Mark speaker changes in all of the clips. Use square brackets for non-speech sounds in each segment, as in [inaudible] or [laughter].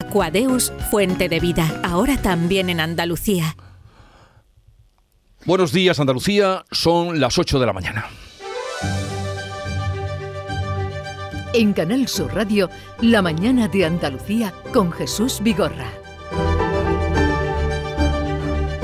Speaker 1: Aquadeus, fuente de vida, ahora también en Andalucía.
Speaker 2: Buenos días Andalucía, son las 8 de la mañana.
Speaker 3: En Canal Sur Radio, La mañana de Andalucía con Jesús Vigorra.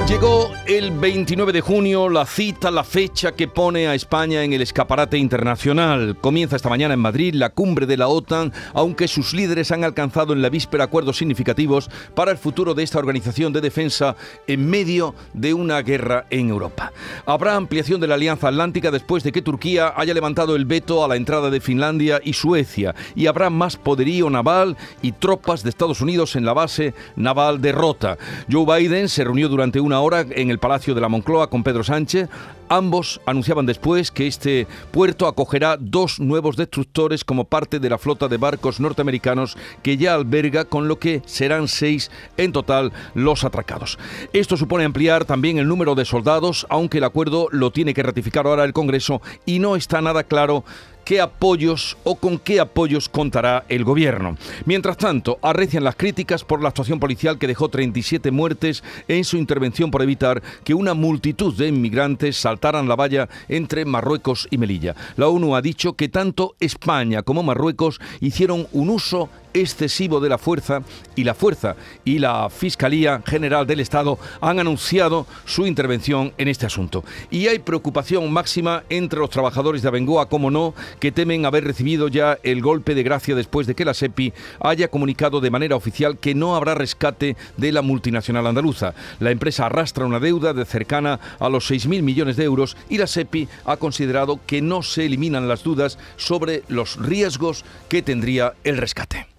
Speaker 2: Llegó el 29 de junio la cita, la fecha que pone a España en el escaparate internacional. Comienza esta mañana en Madrid la cumbre de la OTAN, aunque sus líderes han alcanzado en la víspera acuerdos significativos para el futuro de esta organización de defensa en medio de una guerra en Europa. Habrá ampliación de la Alianza Atlántica después de que Turquía haya levantado el veto a la entrada de Finlandia y Suecia, y habrá más poderío naval y tropas de Estados Unidos en la base naval de Rota. Joe Biden se reunió durante una hora en el Palacio de la Moncloa con Pedro Sánchez. Ambos anunciaban después que este puerto acogerá dos nuevos destructores como parte de la flota de barcos norteamericanos que ya alberga, con lo que serán seis en total los atracados. Esto supone ampliar también el número de soldados, aunque el acuerdo lo tiene que ratificar ahora el Congreso y no está nada claro qué apoyos o con qué apoyos contará el gobierno. Mientras tanto, arrecian las críticas por la actuación policial que dejó 37 muertes en su intervención por evitar que una multitud de inmigrantes saltaran la valla entre Marruecos y Melilla. La ONU ha dicho que tanto España como Marruecos hicieron un uso excesivo de la fuerza y la fuerza y la Fiscalía General del Estado han anunciado su intervención en este asunto. Y hay preocupación máxima entre los trabajadores de Abengoa, como no, que temen haber recibido ya el golpe de gracia después de que la SEPI haya comunicado de manera oficial que no habrá rescate de la multinacional andaluza. La empresa arrastra una deuda de cercana a los 6.000 millones de euros y la SEPI ha considerado que no se eliminan las dudas sobre los riesgos que tendría el rescate.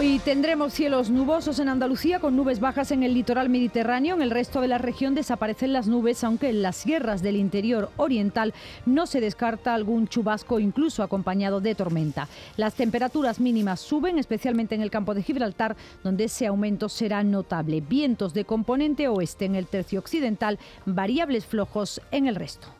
Speaker 4: Hoy tendremos cielos nubosos en Andalucía con nubes bajas en el litoral mediterráneo. En el resto de la región desaparecen las nubes, aunque en las sierras del interior oriental no se descarta algún chubasco, incluso acompañado de tormenta. Las temperaturas mínimas suben, especialmente en el campo de Gibraltar, donde ese aumento será notable. Vientos de componente oeste en el tercio occidental, variables flojos en el resto.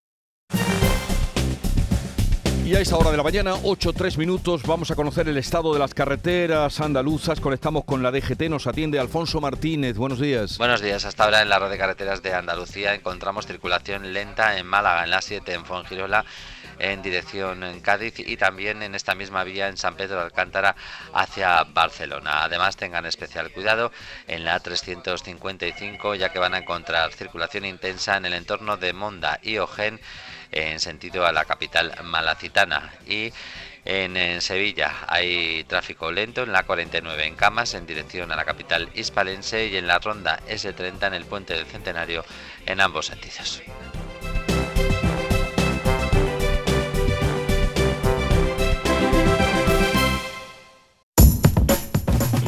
Speaker 2: Y a esta hora de la mañana, 8-3 minutos, vamos a conocer el estado de las carreteras andaluzas. Conectamos con la DGT, nos atiende Alfonso Martínez. Buenos días.
Speaker 5: Buenos días. Hasta ahora en la red de carreteras de Andalucía encontramos circulación lenta en Málaga, en la 7, en Fongirola, en dirección en Cádiz y también en esta misma vía en San Pedro de Alcántara hacia Barcelona. Además, tengan especial cuidado en la 355, ya que van a encontrar circulación intensa en el entorno de Monda y Ojén en sentido a la capital malacitana y en, Sevilla hay tráfico lento en la 49 en Camas en dirección a la capital hispalense y en la ronda S30 en el puente del Centenario en ambos sentidos.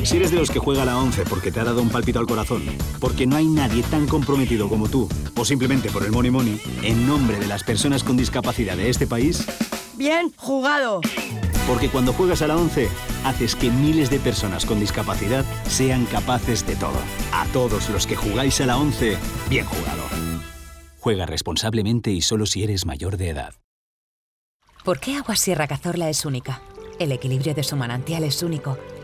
Speaker 6: Si eres de los que juega la 11 porque te ha dado un palpito al corazón, porque no hay nadie tan comprometido como tú, o simplemente por el money money, en nombre de las personas con discapacidad de este país...
Speaker 7: Bien jugado.
Speaker 6: Porque cuando juegas a la 11, haces que miles de personas con discapacidad sean capaces de todo. A todos los que jugáis a la 11, bien jugado. Juega responsablemente y solo si eres mayor de edad.
Speaker 8: ¿Por qué Agua Sierra Cazorla es única? El equilibrio de su manantial es único,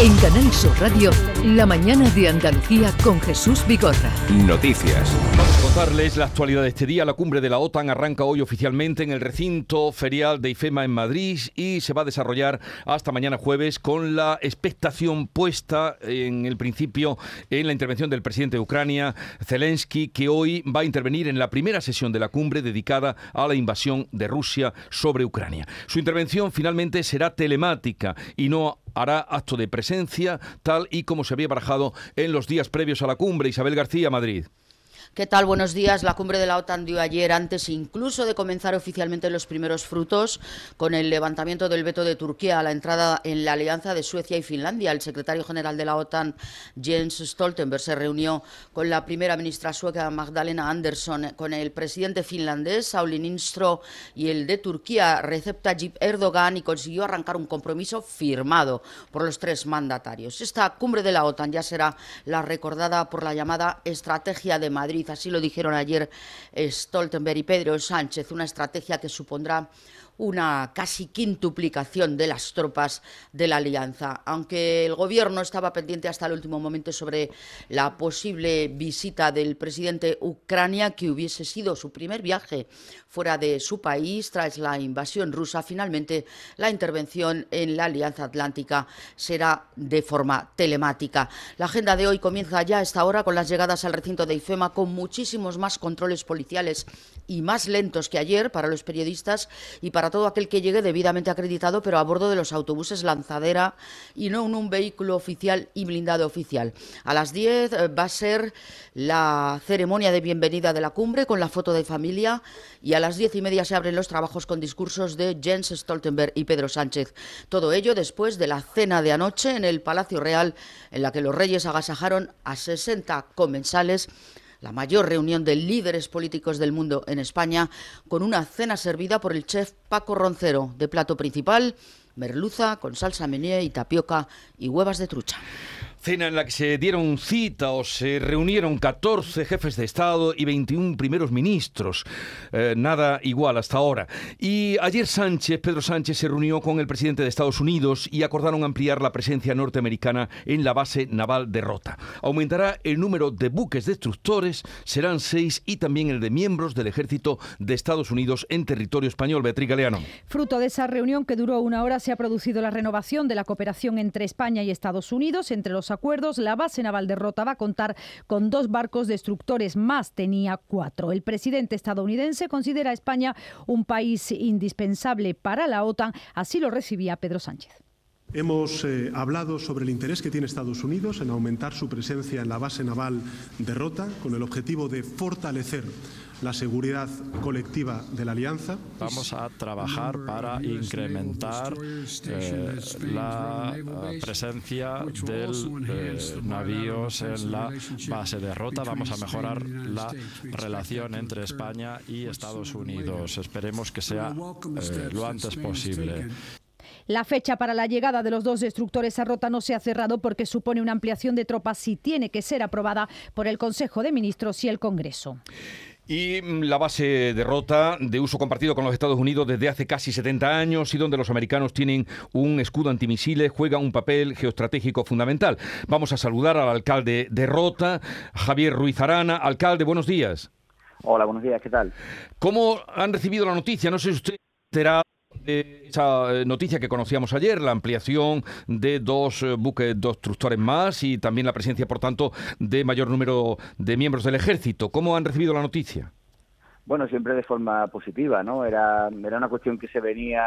Speaker 3: En Canal Sur Radio, La mañana de Andalucía con Jesús Bigorra.
Speaker 9: Noticias.
Speaker 2: Vamos a contarles la actualidad de este día. La cumbre de la OTAN arranca hoy oficialmente en el recinto ferial de IFEMA en Madrid y se va a desarrollar hasta mañana jueves con la expectación puesta en el principio en la intervención del presidente de Ucrania, Zelensky, que hoy va a intervenir en la primera sesión de la cumbre dedicada a la invasión de Rusia sobre Ucrania. Su intervención finalmente será telemática y no hará acto de presencia, tal y como se había barajado en los días previos a la cumbre. Isabel García, Madrid.
Speaker 10: ¿Qué tal? Buenos días. La cumbre de la OTAN dio ayer, antes incluso de comenzar oficialmente los primeros frutos, con el levantamiento del veto de Turquía a la entrada en la alianza de Suecia y Finlandia. El secretario general de la OTAN, Jens Stoltenberg, se reunió con la primera ministra sueca, Magdalena Andersson, con el presidente finlandés, Sauli Niinistö, y el de Turquía, Recep Tayyip Erdogan, y consiguió arrancar un compromiso firmado por los tres mandatarios. Esta cumbre de la OTAN ya será la recordada por la llamada Estrategia de Madrid así lo dijeron ayer Stoltenberg y Pedro Sánchez, una estrategia que supondrá una casi quintuplicación de las tropas de la alianza. Aunque el gobierno estaba pendiente hasta el último momento sobre la posible visita del presidente Ucrania, que hubiese sido su primer viaje fuera de su país tras la invasión rusa, finalmente la intervención en la Alianza Atlántica será de forma telemática. La agenda de hoy comienza ya a esta hora con las llegadas al recinto de IFEMA con muchísimos más controles policiales y más lentos que ayer para los periodistas y para todo aquel que llegue debidamente acreditado, pero a bordo de los autobuses lanzadera y no en un vehículo oficial y blindado oficial. A las 10 eh, va a ser la ceremonia de bienvenida de la cumbre con la foto de familia y a las diez y media se abren los trabajos con discursos de Jens Stoltenberg y Pedro Sánchez. Todo ello después de la cena de anoche en el Palacio Real, en la que los reyes agasajaron a 60 comensales la mayor reunión de líderes políticos del mundo en España, con una cena servida por el chef Paco Roncero, de plato principal, merluza con salsa meñé y tapioca y huevas de trucha.
Speaker 2: Cena en la que se dieron cita o se reunieron 14 jefes de Estado y 21 primeros ministros. Eh, nada igual hasta ahora. Y ayer Sánchez, Pedro Sánchez, se reunió con el presidente de Estados Unidos y acordaron ampliar la presencia norteamericana en la base naval de Rota. Aumentará el número de buques destructores, serán seis, y también el de miembros del ejército de Estados Unidos en territorio español. Beatriz Galeano.
Speaker 4: Fruto de esa reunión que duró una hora se ha producido la renovación de la cooperación entre España y Estados Unidos, entre los acuerdos, la base naval de Rota va a contar con dos barcos destructores más, tenía cuatro. El presidente estadounidense considera a España un país indispensable para la OTAN, así lo recibía Pedro Sánchez.
Speaker 11: Hemos eh, hablado sobre el interés que tiene Estados Unidos en aumentar su presencia en la base naval de Rota con el objetivo de fortalecer la seguridad colectiva de la alianza.
Speaker 12: Vamos a trabajar para incrementar eh, la eh, presencia de navíos en la base de Rota. Vamos a mejorar la relación entre España y Estados Unidos. Esperemos que sea lo antes posible.
Speaker 4: La fecha para la llegada de los dos destructores a Rota no se ha cerrado porque supone una ampliación de tropas si tiene que ser aprobada por el Consejo de Ministros y el Congreso.
Speaker 2: Y mm, la base de Rota, de uso compartido con los Estados Unidos desde hace casi 70 años y donde los americanos tienen un escudo antimisiles, juega un papel geoestratégico fundamental. Vamos a saludar al alcalde de Rota, Javier Ruiz Arana. Alcalde, buenos días.
Speaker 13: Hola, buenos días, ¿qué tal?
Speaker 2: ¿Cómo han recibido la noticia? No sé si usted será esa eh, noticia que conocíamos ayer, la ampliación de dos eh, buques destructores más y también la presencia, por tanto, de mayor número de miembros del ejército. ¿Cómo han recibido la noticia?
Speaker 13: Bueno, siempre de forma positiva, ¿no? Era, era una cuestión que se venía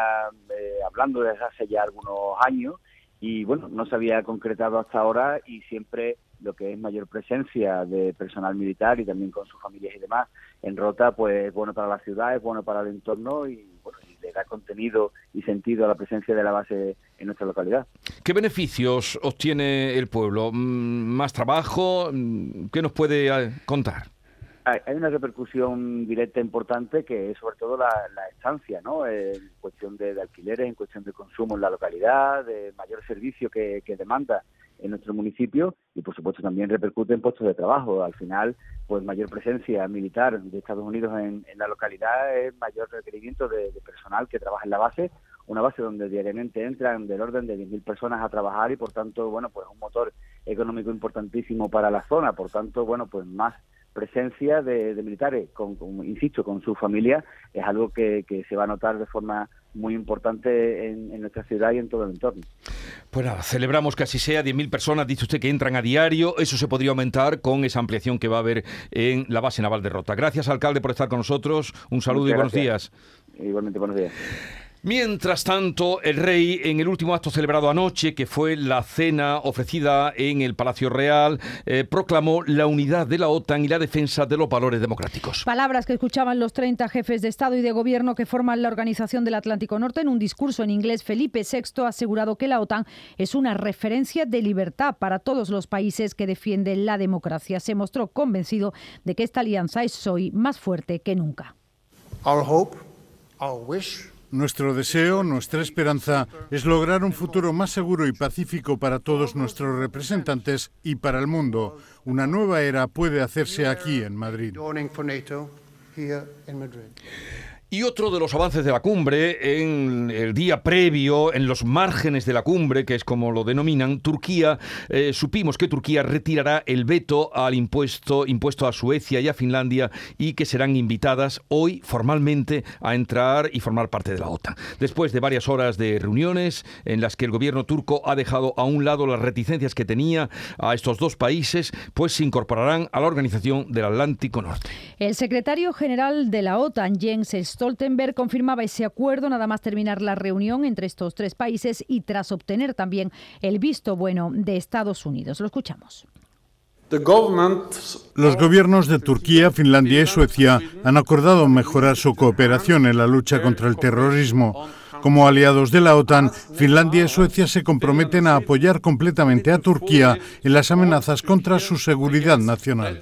Speaker 13: eh, hablando desde hace ya algunos años y, bueno, no se había concretado hasta ahora y siempre lo que es mayor presencia de personal militar y también con sus familias y demás en Rota, pues bueno para la ciudad, es bueno para el entorno y le da contenido y sentido a la presencia de la base en nuestra localidad.
Speaker 2: ¿Qué beneficios obtiene el pueblo? Mm, ¿Más trabajo? Mm, ¿Qué nos puede eh, contar?
Speaker 13: Hay una repercusión directa importante que es sobre todo la, estancia, ¿no? En cuestión de, alquileres, en cuestión de consumo en la localidad, de mayor servicio que, que demanda en nuestro municipio y por supuesto también repercute en puestos de trabajo. Al final, pues mayor presencia militar de Estados Unidos en, la localidad es mayor requerimiento de, personal que trabaja en la base una base donde diariamente entran del orden de 10.000 personas a trabajar y por tanto, bueno, pues un motor económico importantísimo para la zona, por tanto, bueno, pues más presencia de, militares, con, insisto, con su familia, es algo que, se va a notar de forma muy importante en, nuestra ciudad y en todo el entorno.
Speaker 2: Pues nada, celebramos que así sea, 10.000 personas, dice usted, que entran a diario, eso se podría aumentar con esa ampliación que va a haber en la base naval de Rota. Gracias, alcalde, por estar con nosotros, un saludo y buenos días.
Speaker 13: Igualmente, buenos días.
Speaker 2: Mientras tanto, el rey, en el último acto celebrado anoche, que fue la cena ofrecida en el Palacio Real, eh, proclamó la unidad de la OTAN y la defensa de los valores democráticos.
Speaker 4: Palabras que escuchaban los 30 jefes de Estado y de Gobierno que forman la Organización del Atlántico Norte. En un discurso en inglés, Felipe VI ha asegurado que la OTAN es una referencia de libertad para todos los países que defienden la democracia. Se mostró convencido de que esta alianza es hoy más fuerte que nunca.
Speaker 14: Our hope, our wish nuestro deseo, nuestra esperanza es lograr un futuro más seguro y pacífico para todos nuestros representantes y para el mundo. Una nueva era puede hacerse aquí en Madrid.
Speaker 2: Y otro de los avances de la cumbre, en el día previo, en los márgenes de la cumbre, que es como lo denominan, Turquía, eh, supimos que Turquía retirará el veto al impuesto, impuesto a Suecia y a Finlandia y que serán invitadas hoy formalmente a entrar y formar parte de la OTAN. Después de varias horas de reuniones en las que el gobierno turco ha dejado a un lado las reticencias que tenía a estos dos países, pues se incorporarán a la Organización del Atlántico Norte.
Speaker 4: El secretario general de la OTAN, Jens Stoltenberg confirmaba ese acuerdo nada más terminar la reunión entre estos tres países y tras obtener también el visto bueno de Estados Unidos. Lo escuchamos.
Speaker 14: Los gobiernos de Turquía, Finlandia y Suecia han acordado mejorar su cooperación en la lucha contra el terrorismo. Como aliados de la OTAN, Finlandia y Suecia se comprometen a apoyar completamente a Turquía en las amenazas contra su seguridad nacional.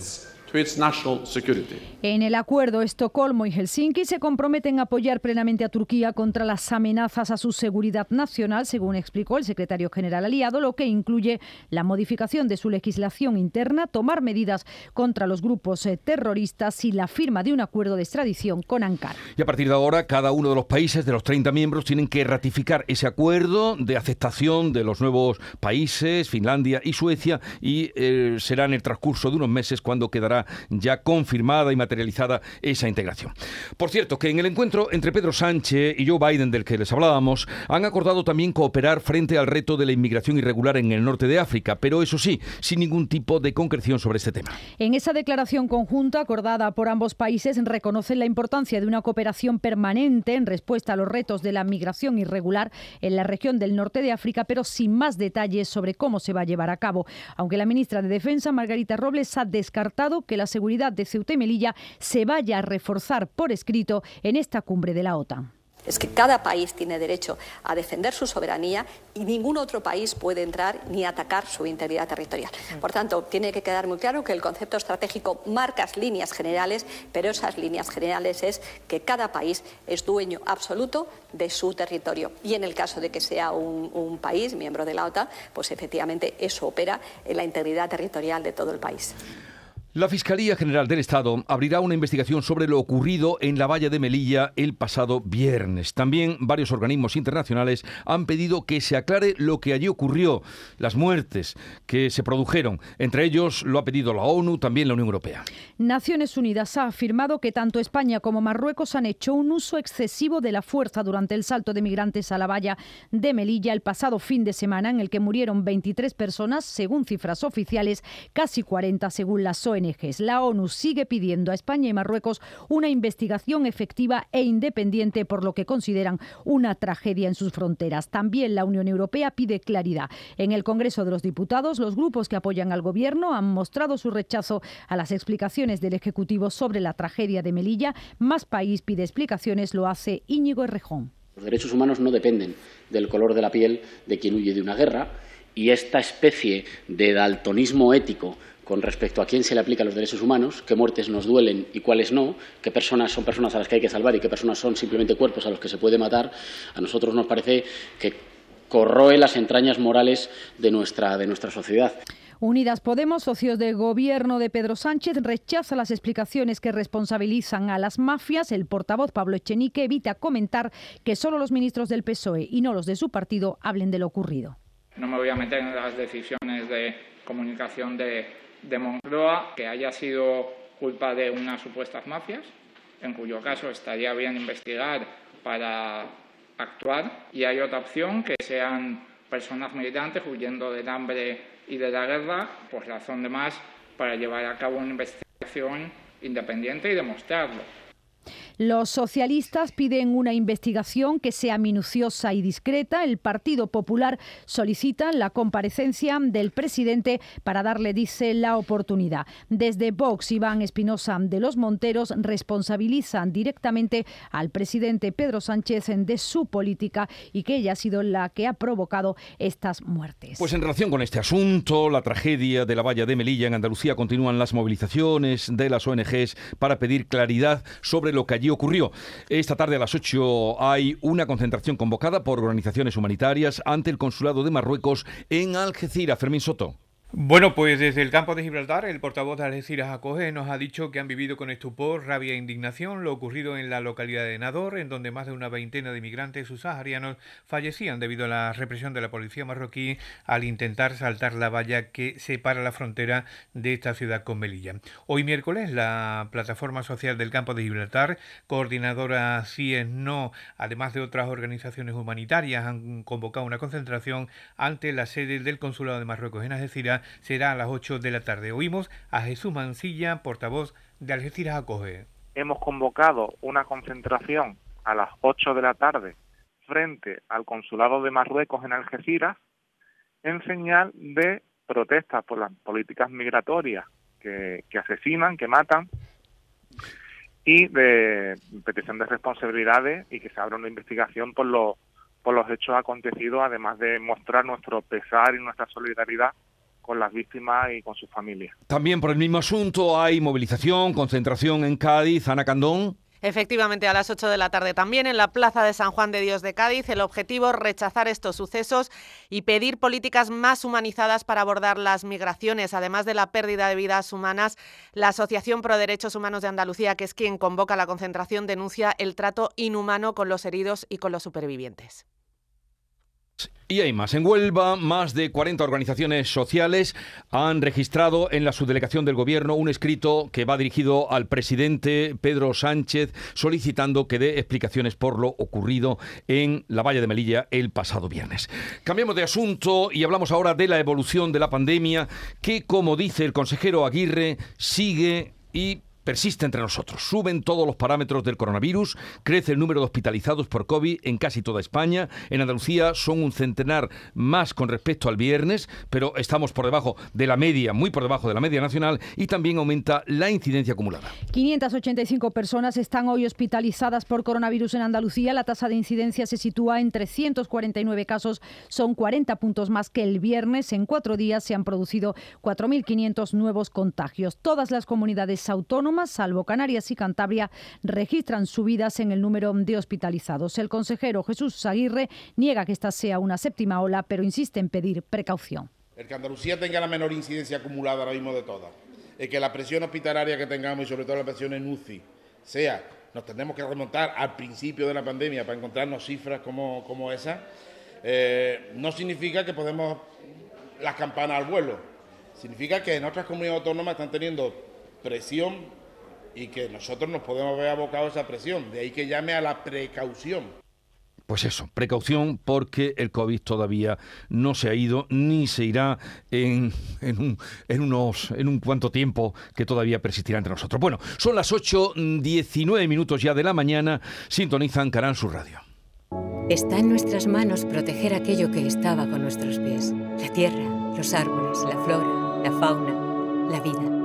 Speaker 4: En el acuerdo, Estocolmo y Helsinki se comprometen a apoyar plenamente a Turquía contra las amenazas a su seguridad nacional, según explicó el secretario general aliado, lo que incluye la modificación de su legislación interna, tomar medidas contra los grupos eh, terroristas y la firma de un acuerdo de extradición con Ankara.
Speaker 2: Y a partir de ahora, cada uno de los países, de los 30 miembros, tienen que ratificar ese acuerdo de aceptación de los nuevos países, Finlandia y Suecia, y eh, será en el transcurso de unos meses cuando quedará ya confirmada y materializada esa integración. Por cierto, que en el encuentro entre Pedro Sánchez y Joe Biden del que les hablábamos, han acordado también cooperar frente al reto de la inmigración irregular en el norte de África, pero eso sí, sin ningún tipo de concreción sobre este tema.
Speaker 4: En esa declaración conjunta acordada por ambos países reconocen la importancia de una cooperación permanente en respuesta a los retos de la migración irregular en la región del norte de África, pero sin más detalles sobre cómo se va a llevar a cabo. Aunque la ministra de Defensa, Margarita Robles, ha descartado que la seguridad de Ceuta y Melilla se vaya a reforzar por escrito en esta cumbre de la OTAN
Speaker 15: es que cada país tiene derecho a defender su soberanía y ningún otro país puede entrar ni atacar su integridad territorial. Por tanto, tiene que quedar muy claro que el concepto estratégico marca líneas generales, pero esas líneas generales es que cada país es dueño absoluto de su territorio. Y en el caso de que sea un, un país miembro de la OTAN, pues efectivamente eso opera en la integridad territorial de todo el país.
Speaker 2: La Fiscalía General del Estado abrirá una investigación sobre lo ocurrido en la valla de Melilla el pasado viernes. También varios organismos internacionales han pedido que se aclare lo que allí ocurrió, las muertes que se produjeron. Entre ellos lo ha pedido la ONU, también la Unión Europea.
Speaker 4: Naciones Unidas ha afirmado que tanto España como Marruecos han hecho un uso excesivo de la fuerza durante el salto de migrantes a la valla de Melilla el pasado fin de semana, en el que murieron 23 personas, según cifras oficiales, casi 40 según las ONG. La ONU sigue pidiendo a España y Marruecos una investigación efectiva e independiente por lo que consideran una tragedia en sus fronteras. También la Unión Europea pide claridad. En el Congreso de los Diputados, los grupos que apoyan al Gobierno han mostrado su rechazo a las explicaciones del Ejecutivo sobre la tragedia de Melilla. Más País pide explicaciones, lo hace Íñigo Errejón.
Speaker 16: Los derechos humanos no dependen del color de la piel de quien huye de una guerra y esta especie de daltonismo ético con respecto a quién se le aplica los derechos humanos, qué muertes nos duelen y cuáles no, qué personas son personas a las que hay que salvar y qué personas son simplemente cuerpos a los que se puede matar, a nosotros nos parece que corroe las entrañas morales de nuestra, de nuestra sociedad.
Speaker 4: Unidas Podemos, socios de gobierno de Pedro Sánchez, rechaza las explicaciones que responsabilizan a las mafias. El portavoz Pablo Echenique evita comentar que solo los ministros del PSOE y no los de su partido hablen de lo ocurrido.
Speaker 17: No me voy a meter en las decisiones de comunicación de, de Moncloa, que haya sido culpa de unas supuestas mafias, en cuyo caso estaría bien investigar para actuar. Y hay otra opción, que sean personas militantes huyendo del hambre y de la guerra, pues razón de más para llevar a cabo una investigación independiente y demostrarlo.
Speaker 4: Los socialistas piden una investigación que sea minuciosa y discreta. El Partido Popular solicita la comparecencia del presidente para darle, dice, la oportunidad. Desde Vox, Iván Espinosa de los Monteros responsabilizan directamente al presidente Pedro Sánchez de su política y que ella ha sido la que ha provocado estas muertes.
Speaker 2: Pues en relación con este asunto, la tragedia de la valla de Melilla en Andalucía continúan las movilizaciones de las ONGs para pedir claridad sobre lo que allí ocurrió. Esta tarde a las 8 hay una concentración convocada por organizaciones humanitarias ante el Consulado de Marruecos en Algeciras. Fermín Soto.
Speaker 18: Bueno, pues desde el campo de Gibraltar, el portavoz de Algeciras Acoge nos ha dicho que han vivido con estupor, rabia e indignación lo ocurrido en la localidad de Nador, en donde más de una veintena de inmigrantes subsaharianos fallecían debido a la represión de la policía marroquí al intentar saltar la valla que separa la frontera de esta ciudad con Melilla. Hoy miércoles, la plataforma social del campo de Gibraltar, coordinadora CIES No, además de otras organizaciones humanitarias, han convocado una concentración ante la sede del Consulado de Marruecos en Algeciras será a las 8 de la tarde. Oímos a Jesús Mancilla, portavoz de Algeciras Acoge.
Speaker 19: Hemos convocado una concentración a las 8 de la tarde frente al Consulado de Marruecos en Algeciras en señal de protesta por las políticas migratorias que, asesinan, que matan y de petición de responsabilidades y que se abra una investigación por los por los hechos acontecidos, además de mostrar nuestro pesar y nuestra solidaridad con las víctimas y con sus familias.
Speaker 2: También por el mismo asunto hay movilización, concentración en Cádiz, Ana Candón.
Speaker 20: Efectivamente, a las 8 de la tarde también en la Plaza de San Juan de Dios de Cádiz. El objetivo, rechazar estos sucesos y pedir políticas más humanizadas para abordar las migraciones. Además de la pérdida de vidas humanas, la Asociación Pro Derechos Humanos de Andalucía, que es quien convoca la concentración, denuncia el trato inhumano con los heridos y con los supervivientes.
Speaker 2: Y hay más. En Huelva, más de 40 organizaciones sociales han registrado en la subdelegación del Gobierno un escrito que va dirigido al presidente Pedro Sánchez solicitando que dé explicaciones por lo ocurrido en la Valla de Melilla el pasado viernes. Cambiamos de asunto y hablamos ahora de la evolución de la pandemia que, como dice el consejero Aguirre, sigue y persiste entre nosotros. Suben todos los parámetros del coronavirus, crece el número de hospitalizados por COVID en casi toda España. En Andalucía son un centenar más con respecto al viernes, pero estamos por debajo de la media, muy por debajo de la media nacional y también aumenta la incidencia acumulada.
Speaker 4: 585 personas están hoy hospitalizadas por coronavirus en Andalucía. La tasa de incidencia se sitúa en 349 casos, son 40 puntos más que el viernes. En cuatro días se han producido 4.500 nuevos contagios. Todas las comunidades autónomas salvo Canarias y Cantabria, registran subidas en el número de hospitalizados. El consejero Jesús Aguirre niega que esta sea una séptima ola, pero insiste en pedir precaución.
Speaker 21: El que Andalucía tenga la menor incidencia acumulada ahora mismo de todas, el que la presión hospitalaria que tengamos y sobre todo la presión en UCI sea, nos tendremos que remontar al principio de la pandemia para encontrarnos cifras como, como esa, eh, no significa que podemos las campanas al vuelo. Significa que en otras comunidades autónomas están teniendo presión y que nosotros nos podemos ver abocados a esa presión. De ahí que llame a la precaución.
Speaker 2: Pues eso, precaución porque el COVID todavía no se ha ido ni se irá en, en, un, en, unos, en un cuanto tiempo que todavía persistirá entre nosotros. Bueno, son las 8.19 minutos ya de la mañana, sintonizan Canal Sur Radio.
Speaker 22: Está en nuestras manos proteger aquello que estaba con nuestros pies, la tierra, los árboles, la flora, la fauna, la vida.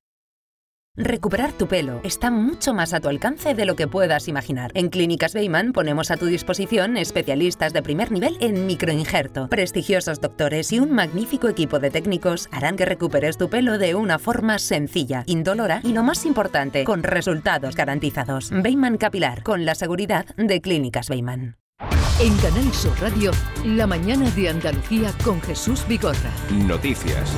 Speaker 8: Recuperar tu pelo está mucho más a tu alcance de lo que puedas imaginar. En Clínicas Beyman ponemos a tu disposición especialistas de primer nivel en microinjerto. Prestigiosos doctores y un magnífico equipo de técnicos harán que recuperes tu pelo de una forma sencilla, indolora y lo más importante, con resultados garantizados. Beyman Capilar, con la seguridad de Clínicas Beyman.
Speaker 3: En Canal Sur Radio, la mañana de Andalucía con Jesús Vigorra.
Speaker 9: Noticias.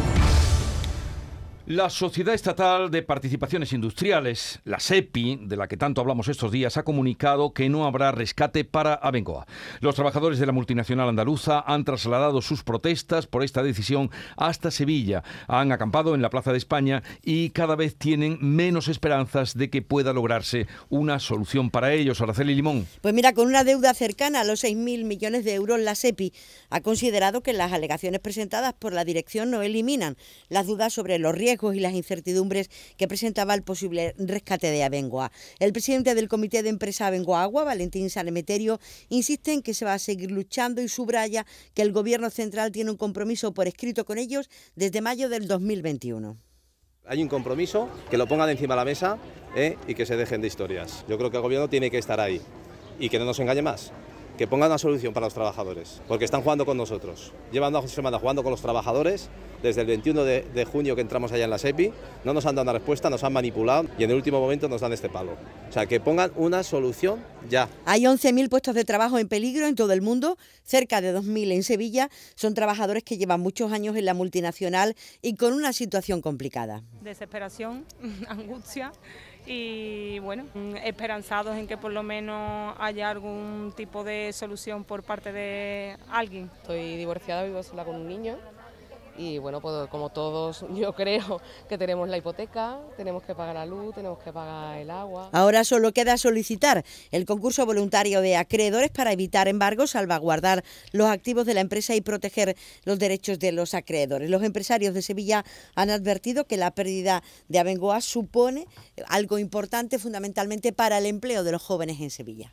Speaker 2: La Sociedad Estatal de Participaciones Industriales, la SEPI, de la que tanto hablamos estos días, ha comunicado que no habrá rescate para Abengoa. Los trabajadores de la multinacional andaluza han trasladado sus protestas por esta decisión hasta Sevilla. Han acampado en la Plaza de España y cada vez tienen menos esperanzas de que pueda lograrse una solución para ellos. Araceli Limón.
Speaker 23: Pues mira, con una deuda cercana a los 6.000 millones de euros, la SEPI ha considerado que las alegaciones presentadas por la dirección no eliminan las dudas sobre los riesgos y las incertidumbres que presentaba el posible rescate de Abengoa. El presidente del Comité de Empresa Abengoa Agua, Valentín Sanemeterio, insiste en que se va a seguir luchando y subraya que el Gobierno central tiene un compromiso por escrito con ellos desde mayo del 2021.
Speaker 24: Hay un compromiso, que lo pongan encima de la mesa ¿eh? y que se dejen de historias. Yo creo que el Gobierno tiene que estar ahí y que no nos engañe más que pongan una solución para los trabajadores, porque están jugando con nosotros. Llevan dos semanas jugando con los trabajadores, desde el 21 de, junio que entramos allá en la SEPI, no nos han dado una respuesta, nos han manipulado y en el último momento nos dan este palo. O sea, que pongan una solución ya.
Speaker 23: Hay 11.000 puestos de trabajo en peligro en todo el mundo, cerca de 2.000 en Sevilla. Son trabajadores que llevan muchos años en la multinacional y con una situación complicada.
Speaker 25: Desesperación, [laughs] angustia y bueno, esperanzados en que por lo menos haya algún tipo de solución por parte de alguien.
Speaker 26: Estoy divorciada, vivo sola con un niño y bueno, pues como todos [laughs] yo creo que tenemos la hipoteca, tenemos que pagar la luz, tenemos que pagar el agua.
Speaker 23: Ahora solo queda solicitar el concurso voluntario de acreedores para evitar embargos, salvaguardar los activos de la empresa y proteger los derechos de los acreedores. Los empresarios de Sevilla han advertido que la pérdida de Abengoa supone algo importante fundamentalmente para el empleo de los jóvenes en Sevilla.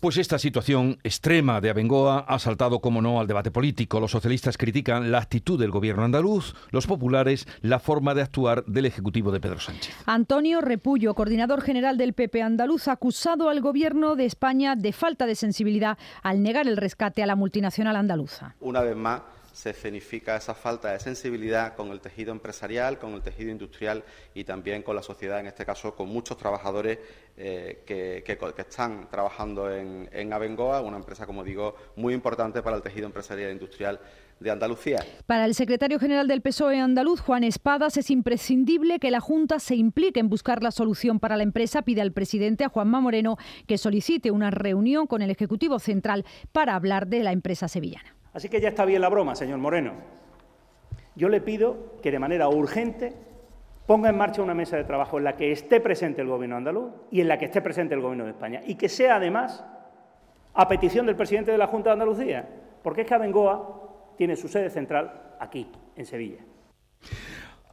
Speaker 2: Pues esta situación extrema de Abengoa ha saltado, como no, al debate político. Los socialistas critican la actitud del gobierno andaluz, los populares la forma de actuar del Ejecutivo de Pedro Sánchez.
Speaker 4: Antonio Repullo, coordinador general del PP andaluz, ha acusado al gobierno de España de falta de sensibilidad al negar el rescate a la multinacional andaluza.
Speaker 27: Una vez más se escenifica esa falta de sensibilidad con el tejido empresarial, con el tejido industrial y también con la sociedad, en este caso con muchos trabajadores eh, que, están trabajando en, en Abengoa, una empresa, como digo, muy importante para el tejido empresarial e industrial de Andalucía.
Speaker 4: Para el secretario general del PSOE andaluz, Juan Espadas, es imprescindible que la Junta se implique en buscar la solución para la empresa. Pide al presidente, a Juanma Moreno, que solicite una reunión con el Ejecutivo Central para hablar de la empresa sevillana.
Speaker 28: Así que ya está bien la broma, señor Moreno. Yo le pido que de manera urgente ponga en marcha una mesa de trabajo en la que esté presente el Gobierno andaluz y en la que esté presente el Gobierno de España. Y que sea, además, a petición del presidente de la Junta de Andalucía, porque es que Abengoa tiene su sede central aquí, en Sevilla.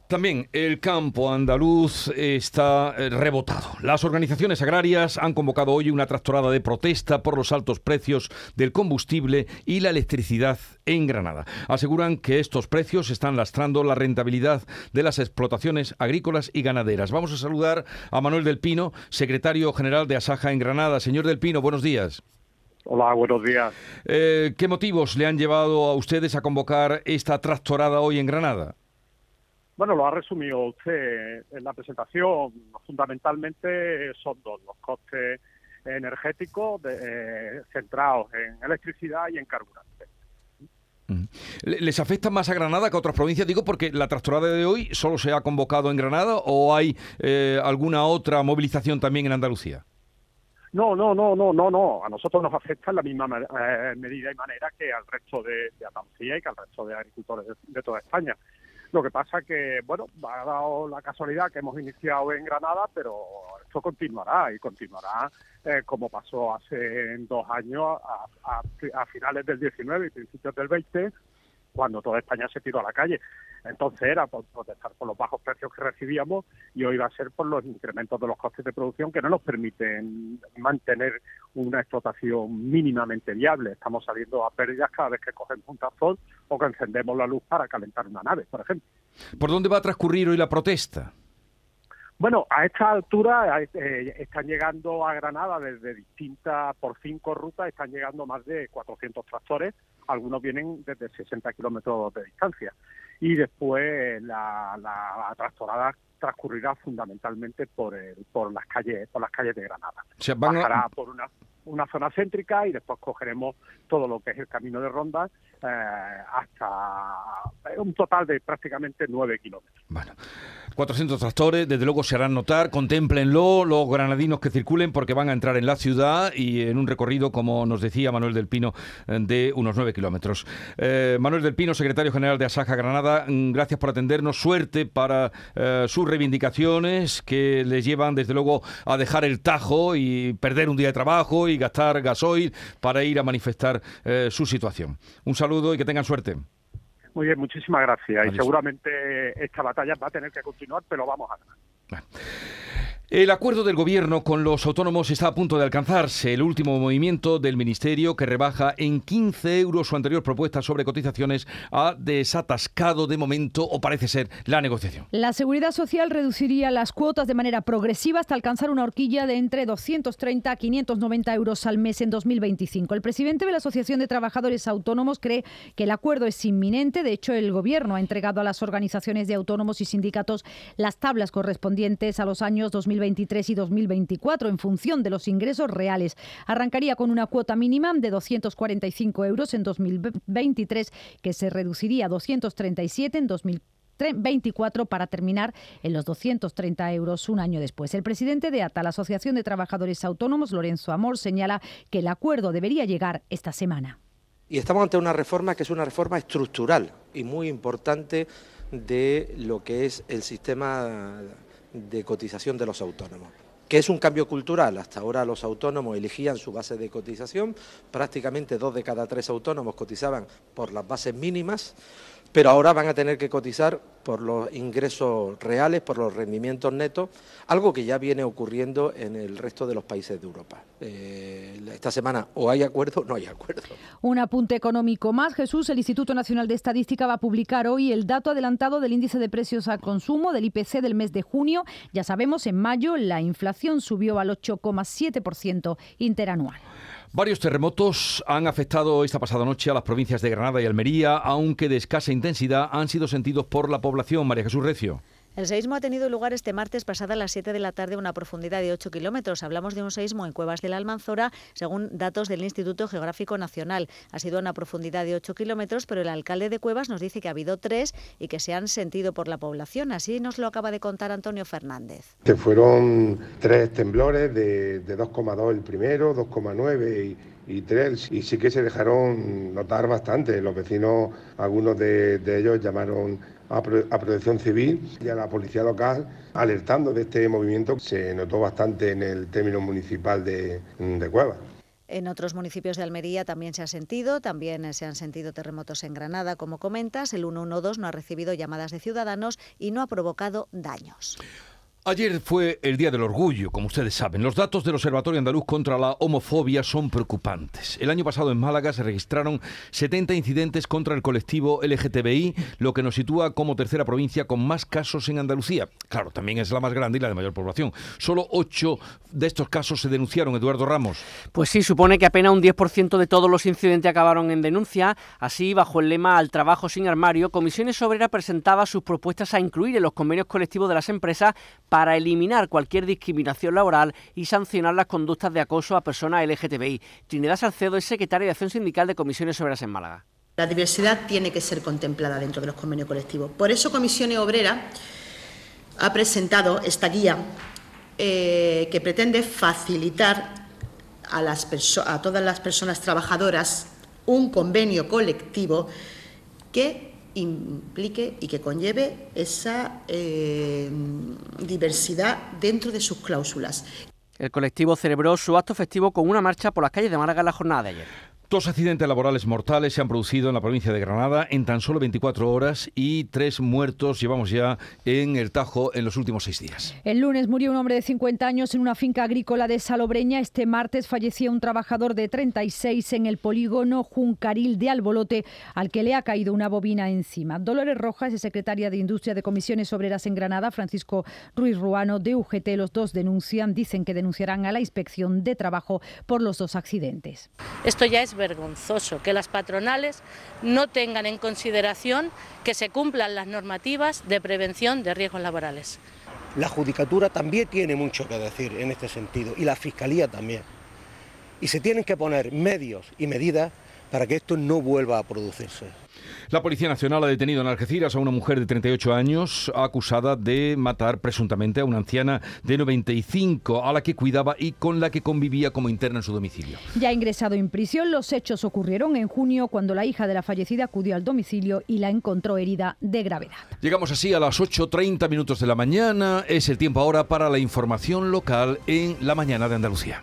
Speaker 2: También el campo andaluz está eh, rebotado. Las organizaciones agrarias han convocado hoy una tractorada de protesta por los altos precios del combustible y la electricidad en Granada. Aseguran que estos precios están lastrando la rentabilidad de las explotaciones agrícolas y ganaderas. Vamos a saludar a Manuel del Pino, secretario general de Asaja en Granada. Señor del Pino, buenos días.
Speaker 29: Hola, buenos días.
Speaker 2: Eh, ¿Qué motivos le han llevado a ustedes a convocar esta tractorada hoy en Granada?
Speaker 29: Bueno, lo ha resumido usted en la presentación. Fundamentalmente son dos, los costes energéticos eh, centrados en electricidad y en carburante.
Speaker 2: ¿Les afecta más a Granada que a otras provincias? Digo porque la tractorada de hoy solo se ha convocado en Granada o hay eh, alguna otra movilización también en Andalucía.
Speaker 29: No, no, no, no, no, no. A nosotros nos afecta en la misma eh, medida y manera que al resto de, Andalucía y que al resto de agricultores de toda España. Lo que pasa que, bueno, ha dado la casualidad que hemos iniciado en Granada, pero esto continuará y continuará eh, como pasó hace dos años, a, finales del 19 y principios del 20, cuando toda España se tiró a la calle. Entonces era por protestar por los bajos precios que recibíamos y hoy va a ser por los incrementos de los costes de producción que no nos permiten mantener una explotación mínimamente viable. Estamos saliendo a pérdidas cada vez que cogemos un tazón o que encendemos la luz para calentar una nave, por ejemplo.
Speaker 2: ¿Por dónde va a transcurrir hoy la protesta?
Speaker 29: Bueno, a esta altura eh, están llegando a Granada desde distintas, por cinco rutas, están llegando más de 400 tractores, algunos vienen desde 60 kilómetros de distancia. Y después la, la tractorada transcurrirá fundamentalmente por, el, por las calles por las calles de Granada. Bajará por una, una zona céntrica y después cogeremos todo lo que es el camino de ronda eh, hasta un total de prácticamente nueve kilómetros.
Speaker 2: Bueno. 400 tractores, desde luego se harán notar, contémplenlo los granadinos que circulen porque van a entrar en la ciudad y en un recorrido, como nos decía Manuel del Pino, eh, de unos 9 kilómetros. Eh, Manuel del Pino, secretario general de Asaja Granada, mm, gracias por atendernos, suerte para eh, sus reivindicaciones que les llevan desde luego a dejar el tajo y perder un día de trabajo y gastar gasoil para ir a manifestar su situación. Un saludo y que tengan suerte.
Speaker 29: Muy bien, muchísimas gracias. Y seguramente esta batalla va a tener que continuar, pero vamos a ganar.
Speaker 2: El acuerdo del gobierno con los autónomos está a punto de alcanzarse. El último movimiento del Ministerio, que rebaja en 15 euros su anterior propuesta sobre cotizaciones, ha desatascado de momento, o parece ser, la negociación.
Speaker 4: La Seguridad Social reduciría las cuotas de manera progresiva hasta alcanzar una horquilla de entre 230 a 590 euros al mes en 2025. El presidente de la Asociación de Trabajadores Autónomos cree que el acuerdo es inminente. De hecho, el gobierno ha entregado a las organizaciones de autónomos y sindicatos las tablas correspondientes a los años 2025 2023 y 2024 en función de los ingresos reales. Arrancaría con una cuota mínima de 245 euros en 2023 que se reduciría a 237 en 2024 para terminar en los 230 euros un año después. El presidente de ATA, la Asociación de Trabajadores Autónomos, Lorenzo Amor, señala que el acuerdo debería llegar esta semana.
Speaker 30: Y estamos ante una reforma que es una reforma estructural y muy importante de lo que es el sistema de cotización de los autónomos que es un cambio cultural. Hasta ahora los autónomos elegían su base de cotización, prácticamente dos de cada tres autónomos cotizaban por las bases mínimas pero ahora van a tener que cotizar por los ingresos reales, por los rendimientos netos, algo que ya viene ocurriendo en el resto de los países de Europa. Eh, esta semana o hay acuerdo o no hay acuerdo.
Speaker 4: Un apunte económico más, Jesús. El Instituto Nacional de Estadística va a publicar hoy el dato adelantado del índice de precios al consumo del IPC del mes de junio. Ya sabemos, en mayo la inflación subió al 8,7% interanual.
Speaker 2: Varios terremotos han afectado esta pasada noche a las provincias de Granada y Almería, aunque de escasa intensidad han sido sentidos por la población. María Jesús Recio.
Speaker 31: El seísmo ha tenido lugar este martes pasada a las 7 de la tarde a una profundidad de 8 kilómetros. Hablamos de un seísmo en Cuevas de la Almanzora, según datos del Instituto Geográfico Nacional. Ha sido a una profundidad de 8 kilómetros, pero el alcalde de Cuevas nos dice que ha habido tres y que se han sentido por la población. Así nos lo acaba de contar Antonio Fernández.
Speaker 32: Que fueron tres temblores de, 2,2 el primero, 2,9 y y tres, y sí que se dejaron notar bastante. Los vecinos, algunos de ellos llamaron a, Protección Civil y a la Policía Local alertando de este movimiento. Se notó bastante en el término municipal de, de Cueva.
Speaker 31: En otros municipios de Almería también se ha sentido, también se han sentido terremotos en Granada, como comentas. El 112 no ha recibido llamadas de ciudadanos y no ha provocado daños.
Speaker 2: Ayer fue el Día del Orgullo, como ustedes saben. Los datos del Observatorio Andaluz contra la Homofobia son preocupantes. El año pasado en Málaga se registraron 70 incidentes contra el colectivo LGTBI, lo que nos sitúa como tercera provincia con más casos en Andalucía. Claro, también es la más grande y la de mayor población. Solo 8 de estos casos se denunciaron, Eduardo Ramos.
Speaker 33: Pues sí, supone que apenas un 10% de todos los incidentes acabaron en denuncia. Así, bajo el lema Al trabajo sin armario, Comisiones Obreras presentaba sus propuestas a incluir en los convenios colectivos de las empresas para eliminar cualquier discriminación laboral y sancionar las conductas de acoso a personas LGTBI. Trinidad Salcedo es secretaria de Acción Sindical de Comisiones Obreras en Málaga.
Speaker 34: La diversidad tiene que ser contemplada dentro de los convenios colectivos. Por eso Comisiones Obreras ha presentado esta guía eh, que pretende facilitar a, todas las personas trabajadoras un convenio colectivo que implique y que conlleve esa eh, diversidad dentro de sus cláusulas.
Speaker 33: El colectivo celebró su acto festivo con una marcha por las calles de Málaga en la jornada de ayer.
Speaker 2: Dos accidentes laborales mortales se han producido en la provincia de Granada en tan solo 24 horas y tres muertos llevamos ya en el Tajo en los últimos seis días.
Speaker 4: El lunes murió un hombre de 50 años en una finca agrícola de Salobreña. Este martes falleció un trabajador de 36 en el polígono Juncaril de Albolote, al que le ha caído una bobina encima. Dolores Rojas es secretaria de Industria de Comisiones Obreras en Granada. Francisco Ruiz Ruano de UGT. Los dos denuncian, dicen que denunciarán a la inspección de trabajo por los dos accidentes.
Speaker 31: Esto ya es vergonzoso que las patronales no tengan en consideración que se cumplan las normativas de prevención de riesgos laborales.
Speaker 35: La Judicatura también tiene mucho que decir en este sentido y la Fiscalía también. Y se tienen que poner medios y medidas para que esto no vuelva a producirse.
Speaker 2: La Policía Nacional ha detenido en Algeciras a una mujer de 38 años acusada de matar presuntamente a una anciana de 95 a la que cuidaba y con la que convivía como interna en su domicilio.
Speaker 4: Ya ingresado en prisión, los hechos ocurrieron en junio cuando la hija de la fallecida acudió al domicilio y la encontró herida de gravedad.
Speaker 2: Llegamos así a las 8.30 minutos de la mañana. Es el tiempo ahora para la información local en la mañana de Andalucía.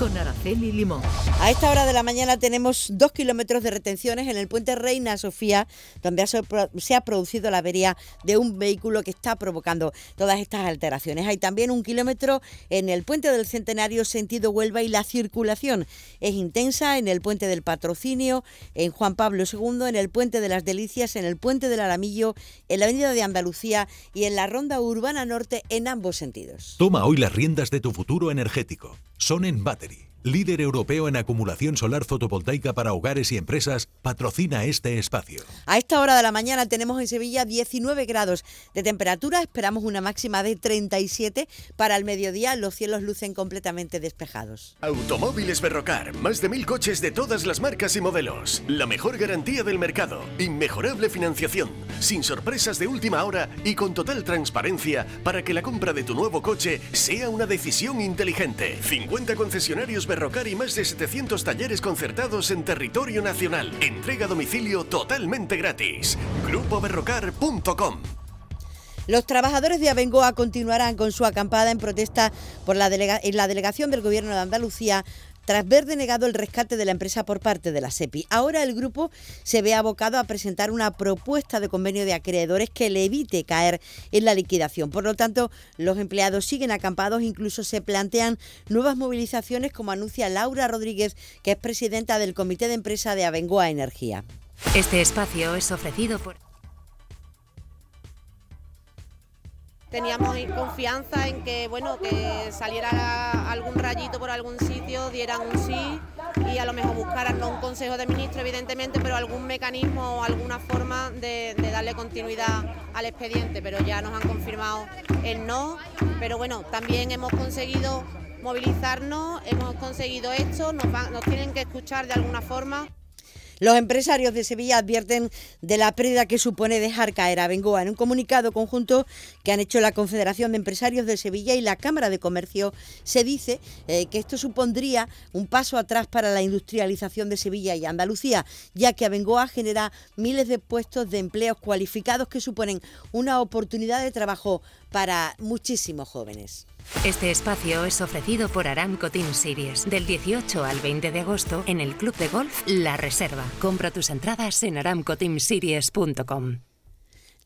Speaker 3: Con Araceli Limón.
Speaker 23: A esta hora de la mañana tenemos dos kilómetros de retenciones en el puente Reina Sofía, donde se ha producido la avería de un vehículo que está provocando todas estas alteraciones. Hay también un kilómetro en el puente del Centenario, sentido Huelva, y la circulación es intensa en el puente del Patrocinio, en Juan Pablo II, en el puente de las Delicias, en el puente del Aramillo, en la avenida de Andalucía y en la ronda urbana norte en ambos sentidos.
Speaker 36: Toma hoy las riendas de tu futuro energético. Son en Battery líder europeo en acumulación solar fotovoltaica para hogares y empresas, patrocina este espacio.
Speaker 23: A esta hora de la mañana tenemos en Sevilla 19 grados de temperatura, esperamos una máxima de 37 para el mediodía, los cielos lucen completamente despejados.
Speaker 37: Automóviles Berrocar, más de mil coches de todas las marcas y modelos, la mejor garantía del mercado, inmejorable financiación, sin sorpresas de última hora y con total transparencia para que la compra de tu nuevo coche sea una decisión inteligente. 50 concesionarios Berrocar y más de 700 talleres concertados en territorio nacional. Entrega a domicilio totalmente gratis. GrupoBerrocar.com
Speaker 23: los trabajadores de Abengoa continuarán con su acampada en protesta por la en la delegación del Gobierno de Andalucía tras ver denegado el rescate de la empresa por parte de la SEPI. Ahora el grupo se ve abocado a presentar una propuesta de convenio de acreedores que le evite caer en la liquidación. Por lo tanto, los empleados siguen acampados, incluso se plantean nuevas movilizaciones, como anuncia Laura Rodríguez, que es presidenta del Comité de Empresa de Abengoa Energía.
Speaker 8: Este espacio es ofrecido por...
Speaker 38: teníamos confianza en que bueno que saliera algún rayito por algún sitio, dieran un sí y a lo mejor buscaran no un consejo de ministro evidentemente, pero algún mecanismo o alguna forma de, darle continuidad al expediente, pero ya nos han confirmado el no, pero bueno, también hemos conseguido movilizarnos, hemos conseguido esto, nos, nos tienen que escuchar de alguna forma.
Speaker 23: Los empresarios de Sevilla advierten de la pérdida que supone dejar caer a Bengoa. En un comunicado conjunto que han hecho la Confederación de Empresarios de Sevilla y la Cámara de Comercio, se dice eh, que esto supondría un paso atrás para la industrialización de Sevilla y Andalucía, ya que Abengoa genera miles de puestos de empleos cualificados que suponen una oportunidad de trabajo para muchísimos jóvenes.
Speaker 8: Este espacio es ofrecido por Aramco Team Series del 18 al 20 de agosto en el Club de Golf La Reserva. Compra tus entradas en aramcoteamseries.com.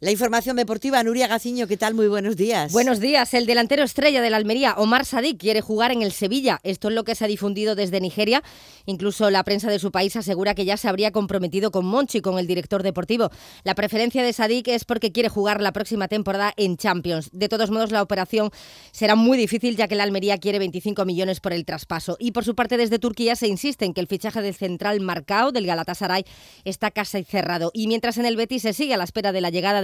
Speaker 23: La información deportiva, Nuria Gaciño, ¿qué tal? Muy buenos días.
Speaker 39: Buenos días. El delantero estrella de la Almería, Omar Sadik, quiere jugar en el Sevilla. Esto es lo que se ha difundido desde Nigeria. Incluso la prensa de su país asegura que ya se habría comprometido con Monchi, con el director deportivo. La preferencia de Sadik es porque quiere jugar la próxima temporada en Champions. De todos modos, la operación será muy difícil ya que la Almería quiere 25 millones por el traspaso. Y por su parte, desde Turquía se insiste en que el fichaje del central Marcao del Galatasaray está casi cerrado. Y mientras en el Betis se sigue a la espera de la llegada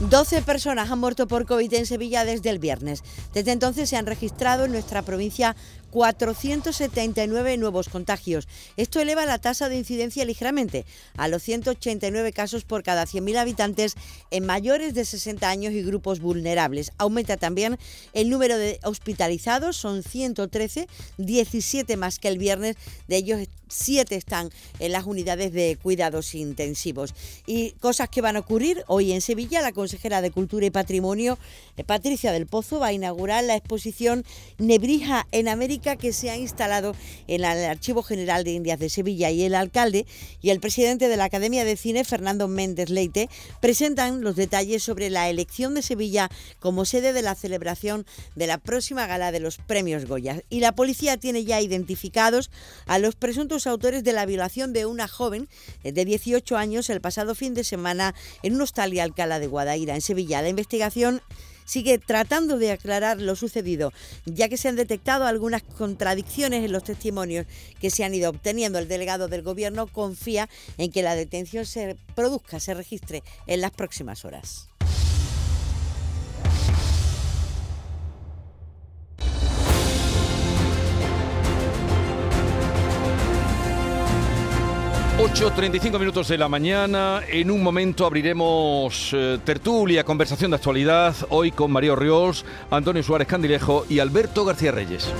Speaker 23: 12 personas han muerto por COVID en Sevilla desde el viernes. Desde entonces se han registrado en nuestra provincia 479 nuevos contagios. Esto eleva la tasa de incidencia ligeramente a los 189 casos por cada 100.000 habitantes en mayores de 60 años y grupos vulnerables. Aumenta también el número de hospitalizados, son 113, 17 más que el viernes, de ellos 7 están en las unidades de cuidados intensivos. Y cosas que van a ocurrir hoy en Sevilla, la consejera de Cultura y Patrimonio, eh, Patricia del Pozo, va a inaugurar la exposición Nebrija en América que se ha instalado en el Archivo General de Indias de Sevilla y el alcalde y el presidente de la Academia de Cine, Fernando Méndez Leite, presentan los detalles sobre la elección de Sevilla como sede de la celebración de la próxima gala de los premios Goya. Y la policía tiene ya identificados a los presuntos autores de la violación de una joven de 18 años el pasado fin de semana en un hostal y Alcalá de Guadaira, en Sevilla. La investigación sigue tratando de aclarar lo sucedido, ya que se han detectado algunas contradicciones en los testimonios que se han ido obteniendo. El delegado del Gobierno confía en que la detención se produzca, se registre en las próximas horas.
Speaker 2: 8.35 minutos de la mañana. En un momento abriremos eh, tertulia, conversación de actualidad. Hoy con María Ríos, Antonio Suárez Candilejo y Alberto García Reyes.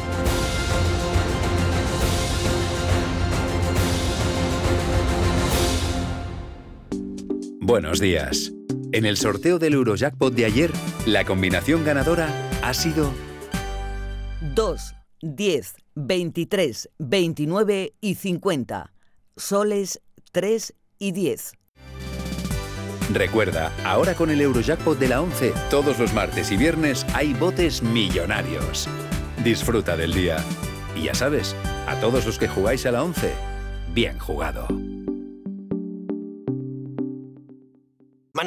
Speaker 40: Buenos días. En el sorteo del Eurojackpot de ayer, la combinación ganadora ha sido
Speaker 41: 2, 10, 23, 29 y 50 soles 3 y 10.
Speaker 40: Recuerda, ahora con el Eurojackpot de la 11, todos los martes y viernes hay botes millonarios. Disfruta del día. Y ya sabes, a todos los que jugáis a la 11, bien jugado.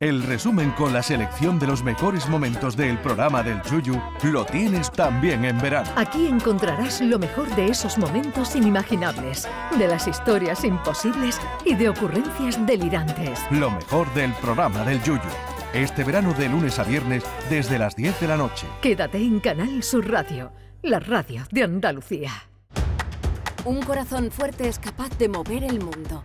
Speaker 36: El resumen con la selección de los mejores momentos del programa del Yuyu lo tienes también en verano.
Speaker 3: Aquí encontrarás lo mejor de esos momentos inimaginables, de las historias imposibles y de ocurrencias delirantes.
Speaker 36: Lo mejor del programa del Yuyu. Este verano de lunes a viernes desde las 10 de la noche.
Speaker 3: Quédate en Canal Sur Radio, la radio de Andalucía.
Speaker 42: Un corazón fuerte es capaz de mover el mundo.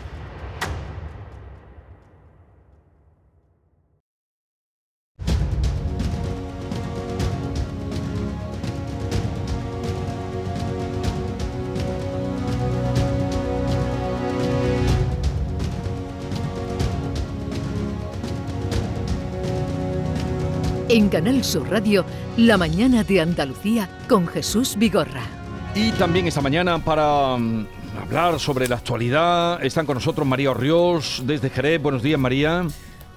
Speaker 3: En Canal Sur Radio, La mañana de Andalucía con Jesús Vigorra.
Speaker 2: Y también esta mañana para mm, hablar sobre la actualidad están con nosotros María Orriós desde Jerez. Buenos días, María.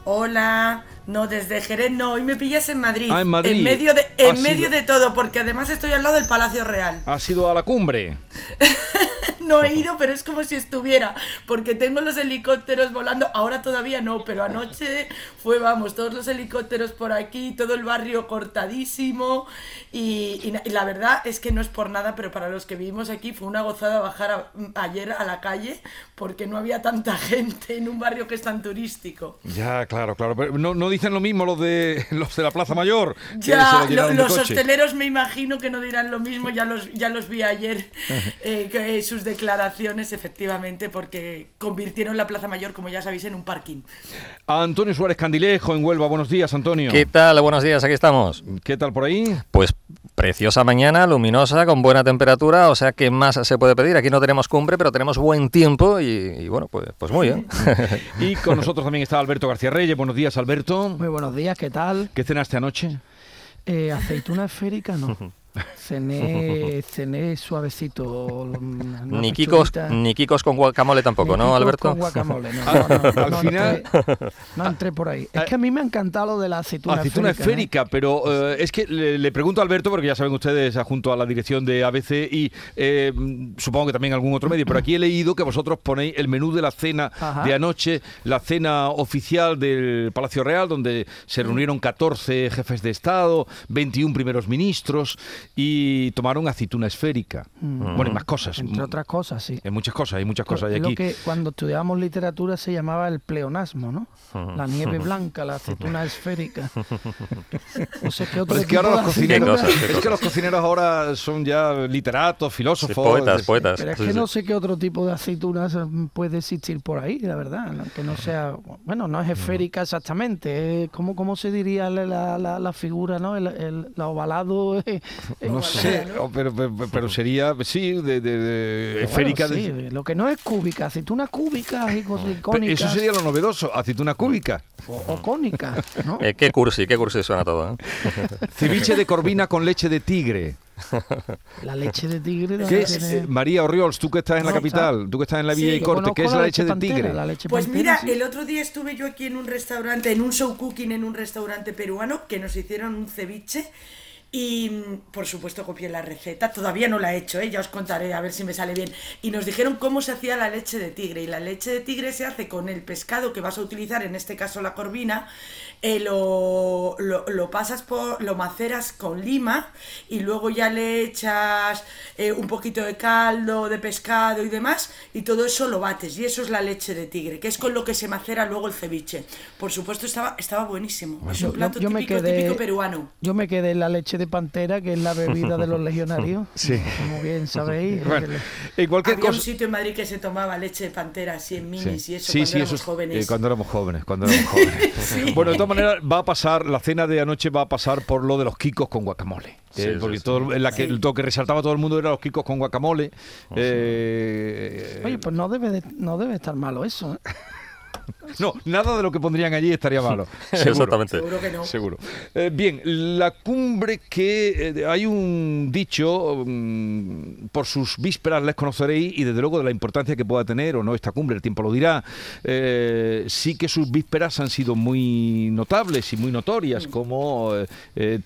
Speaker 43: Hola. No, desde Jerez no, hoy me pillas en Madrid.
Speaker 2: Ah, en Madrid.
Speaker 43: En medio, de, en medio de todo, porque además estoy al lado del Palacio Real.
Speaker 2: ¿Ha sido a la cumbre? [laughs]
Speaker 43: no he ido, pero es como si estuviera, porque tengo los helicópteros volando, ahora todavía no, pero anoche fue, vamos, todos los helicópteros por aquí, todo el barrio cortadísimo y, y na- y la verdad es que no es por nada, pero para los que vivimos aquí fue una gozada bajar a- ayer a la calle porque no había tanta [laughs] gente en un barrio que es tan turístico.
Speaker 2: Ya, claro, claro. Pero no, no dicen lo mismo los de [laughs] los de la Plaza Mayor.
Speaker 43: Ya,
Speaker 2: lo de
Speaker 43: los hosteleros me imagino que no dirán lo mismo, ya los, ya los vi ayer, [laughs] eh, que, sus declaraciones, efectivamente, porque convirtieron la Plaza Mayor, como ya sabéis, en un parking.
Speaker 2: Antonio Suárez Candilejo en Huelva. Buenos días, Antonio.
Speaker 44: ¿Qué tal? Buenos días, aquí estamos.
Speaker 2: ¿Qué tal por ahí?
Speaker 44: Pues preciosa mañana, luminosa, con buena temperatura, o sea, ¿qué más se puede pedir? Aquí no tenemos cumbre, pero tenemos buen tiempo y, y bueno, pues, pues muy bien. [laughs]
Speaker 2: Y con nosotros también está Alberto García Reyes. Buenos días, Alberto.
Speaker 45: Muy buenos días, ¿qué tal?
Speaker 2: ¿Qué cenaste anoche?
Speaker 45: Eh, aceituna esférica no. [laughs] Cené, [laughs] cené suavecito. una
Speaker 44: Ni Kikos,
Speaker 45: pechuguita.
Speaker 44: ni Kikos con guacamole tampoco, ¿no, Alberto?
Speaker 45: con guacamole, no, [laughs] no, no,
Speaker 2: Al
Speaker 45: no
Speaker 2: final-
Speaker 45: entré- no entré por ahí. Es que a mí me ha encantado lo de la aceituna,
Speaker 2: Aceituna
Speaker 45: esférica. ¿eh?
Speaker 2: esférica, pero eh, es que le, le pregunto a Alberto, porque ya saben ustedes, junto a la dirección de ABC y eh, supongo que también algún otro medio, pero aquí he leído que vosotros ponéis el menú de la cena
Speaker 45: Ajá.
Speaker 2: de anoche, la cena oficial del Palacio Real, donde se reunieron 14 jefes de Estado, 21 primeros ministros y tomaron aceituna esférica.
Speaker 45: Mm.
Speaker 2: Bueno, y más cosas.
Speaker 45: Entre otras cosas, sí.
Speaker 2: Hay muchas cosas, hay muchas cosas.
Speaker 45: Es
Speaker 2: Y
Speaker 45: lo
Speaker 2: aquí,
Speaker 45: que cuando estudiábamos literatura se llamaba el pleonasmo, ¿no? La nieve [laughs] blanca, la aceituna esférica. [laughs] No sé qué otro
Speaker 2: Pero es que ahora
Speaker 45: tipo
Speaker 2: los
Speaker 45: de
Speaker 2: cocineros,
Speaker 45: aceituna-
Speaker 44: cosas,
Speaker 2: es que los cocineros ahora son ya literatos, filósofos.
Speaker 44: poetas, poetas.
Speaker 45: Pero es que no sé qué otro tipo de aceitunas mm, puede existir por ahí, la verdad. ¿no? Que no sea, bueno, no es esférica exactamente. es ¿Cómo, cómo se diría la, la, la- la figura, no? El, el- la ovalado. eh,
Speaker 2: No sé, oh, pero, pero, pero sería, sí, de, de- de
Speaker 45: Bueno,
Speaker 2: esférica.
Speaker 45: sí,
Speaker 2: de-
Speaker 45: lo que no es cúbica, aceituna cúbica y cónicas.
Speaker 2: eso sería lo novedoso, aceituna cúbica.
Speaker 45: O, o cónica, ¿no? [laughs]
Speaker 44: Eh, qué cursi, qué cursi suena todo, ¿eh? [laughs]
Speaker 2: Ceviche de corvina con leche de tigre.
Speaker 45: La leche de tigre.
Speaker 2: ¿Qué
Speaker 45: ¿dónde
Speaker 2: es,
Speaker 45: tiene?
Speaker 2: eh, María Orriols, tú que estás en la capital, tú que estás en la Villa
Speaker 45: Sí,
Speaker 2: y Corte, ¿qué es la leche de
Speaker 45: pantera,
Speaker 2: tigre?
Speaker 45: la leche
Speaker 43: Pues
Speaker 45: pantera,
Speaker 43: mira,
Speaker 45: sí.
Speaker 43: el otro día estuve yo aquí en un restaurante, en un show cooking, en un restaurante peruano, que nos hicieron un ceviche. Y por supuesto copié la receta, todavía no la he hecho, ¿eh? ya os contaré a ver si me sale bien. Y nos dijeron cómo se hacía la leche de tigre. Y la leche de tigre se hace con el pescado que vas a utilizar, en este caso la corvina, eh, lo, lo- lo pasas por, lo maceras con lima y luego ya le echas eh, un poquito de caldo de pescado y demás y todo eso lo bates y eso es la leche de tigre, que es con lo que se macera luego el ceviche. Por supuesto estaba, estaba buenísimo, es un
Speaker 45: Yo-
Speaker 43: plato
Speaker 45: yo me
Speaker 43: típico,
Speaker 45: quedé-
Speaker 43: típico peruano.
Speaker 45: Yo me quedé en la leche de pantera, que es la bebida de los [laughs] legionarios.
Speaker 2: Sí.
Speaker 45: Como bien sabéis. [laughs]
Speaker 2: Bueno, cualquier
Speaker 43: Había un
Speaker 2: cosa.
Speaker 43: sitio en Madrid que se tomaba leche de pantera así en minis y eso
Speaker 2: Sí,
Speaker 43: cuando
Speaker 2: sí,
Speaker 43: éramos
Speaker 2: eso es,
Speaker 43: jóvenes.
Speaker 2: eh, cuando éramos jóvenes, cuando éramos jóvenes. [laughs]
Speaker 43: Sí.
Speaker 2: Bueno, todas maneras, va a pasar, la cena de anoche va a pasar por lo de los kikos con guacamole.
Speaker 44: Sí,
Speaker 2: Eh,
Speaker 44: sí,
Speaker 2: porque
Speaker 44: sí.
Speaker 2: todo, en la que, lo que resaltaba todo el mundo era los kikos con guacamole. Eh,
Speaker 45: Oye, pues no debe, de- no debe estar malo eso. ¿eh? [laughs] [laughs]
Speaker 2: No, nada de lo que pondrían allí estaría malo. [laughs]
Speaker 44: Exactamente.
Speaker 43: Seguro que no.
Speaker 2: Seguro. Eh, bien, la cumbre que eh, hay un dicho, mm, por sus vísperas les conoceréis y desde luego de la importancia que pueda tener o no esta cumbre, el tiempo lo dirá. Eh, sí que sus vísperas han sido muy notables y muy notorias, como eh,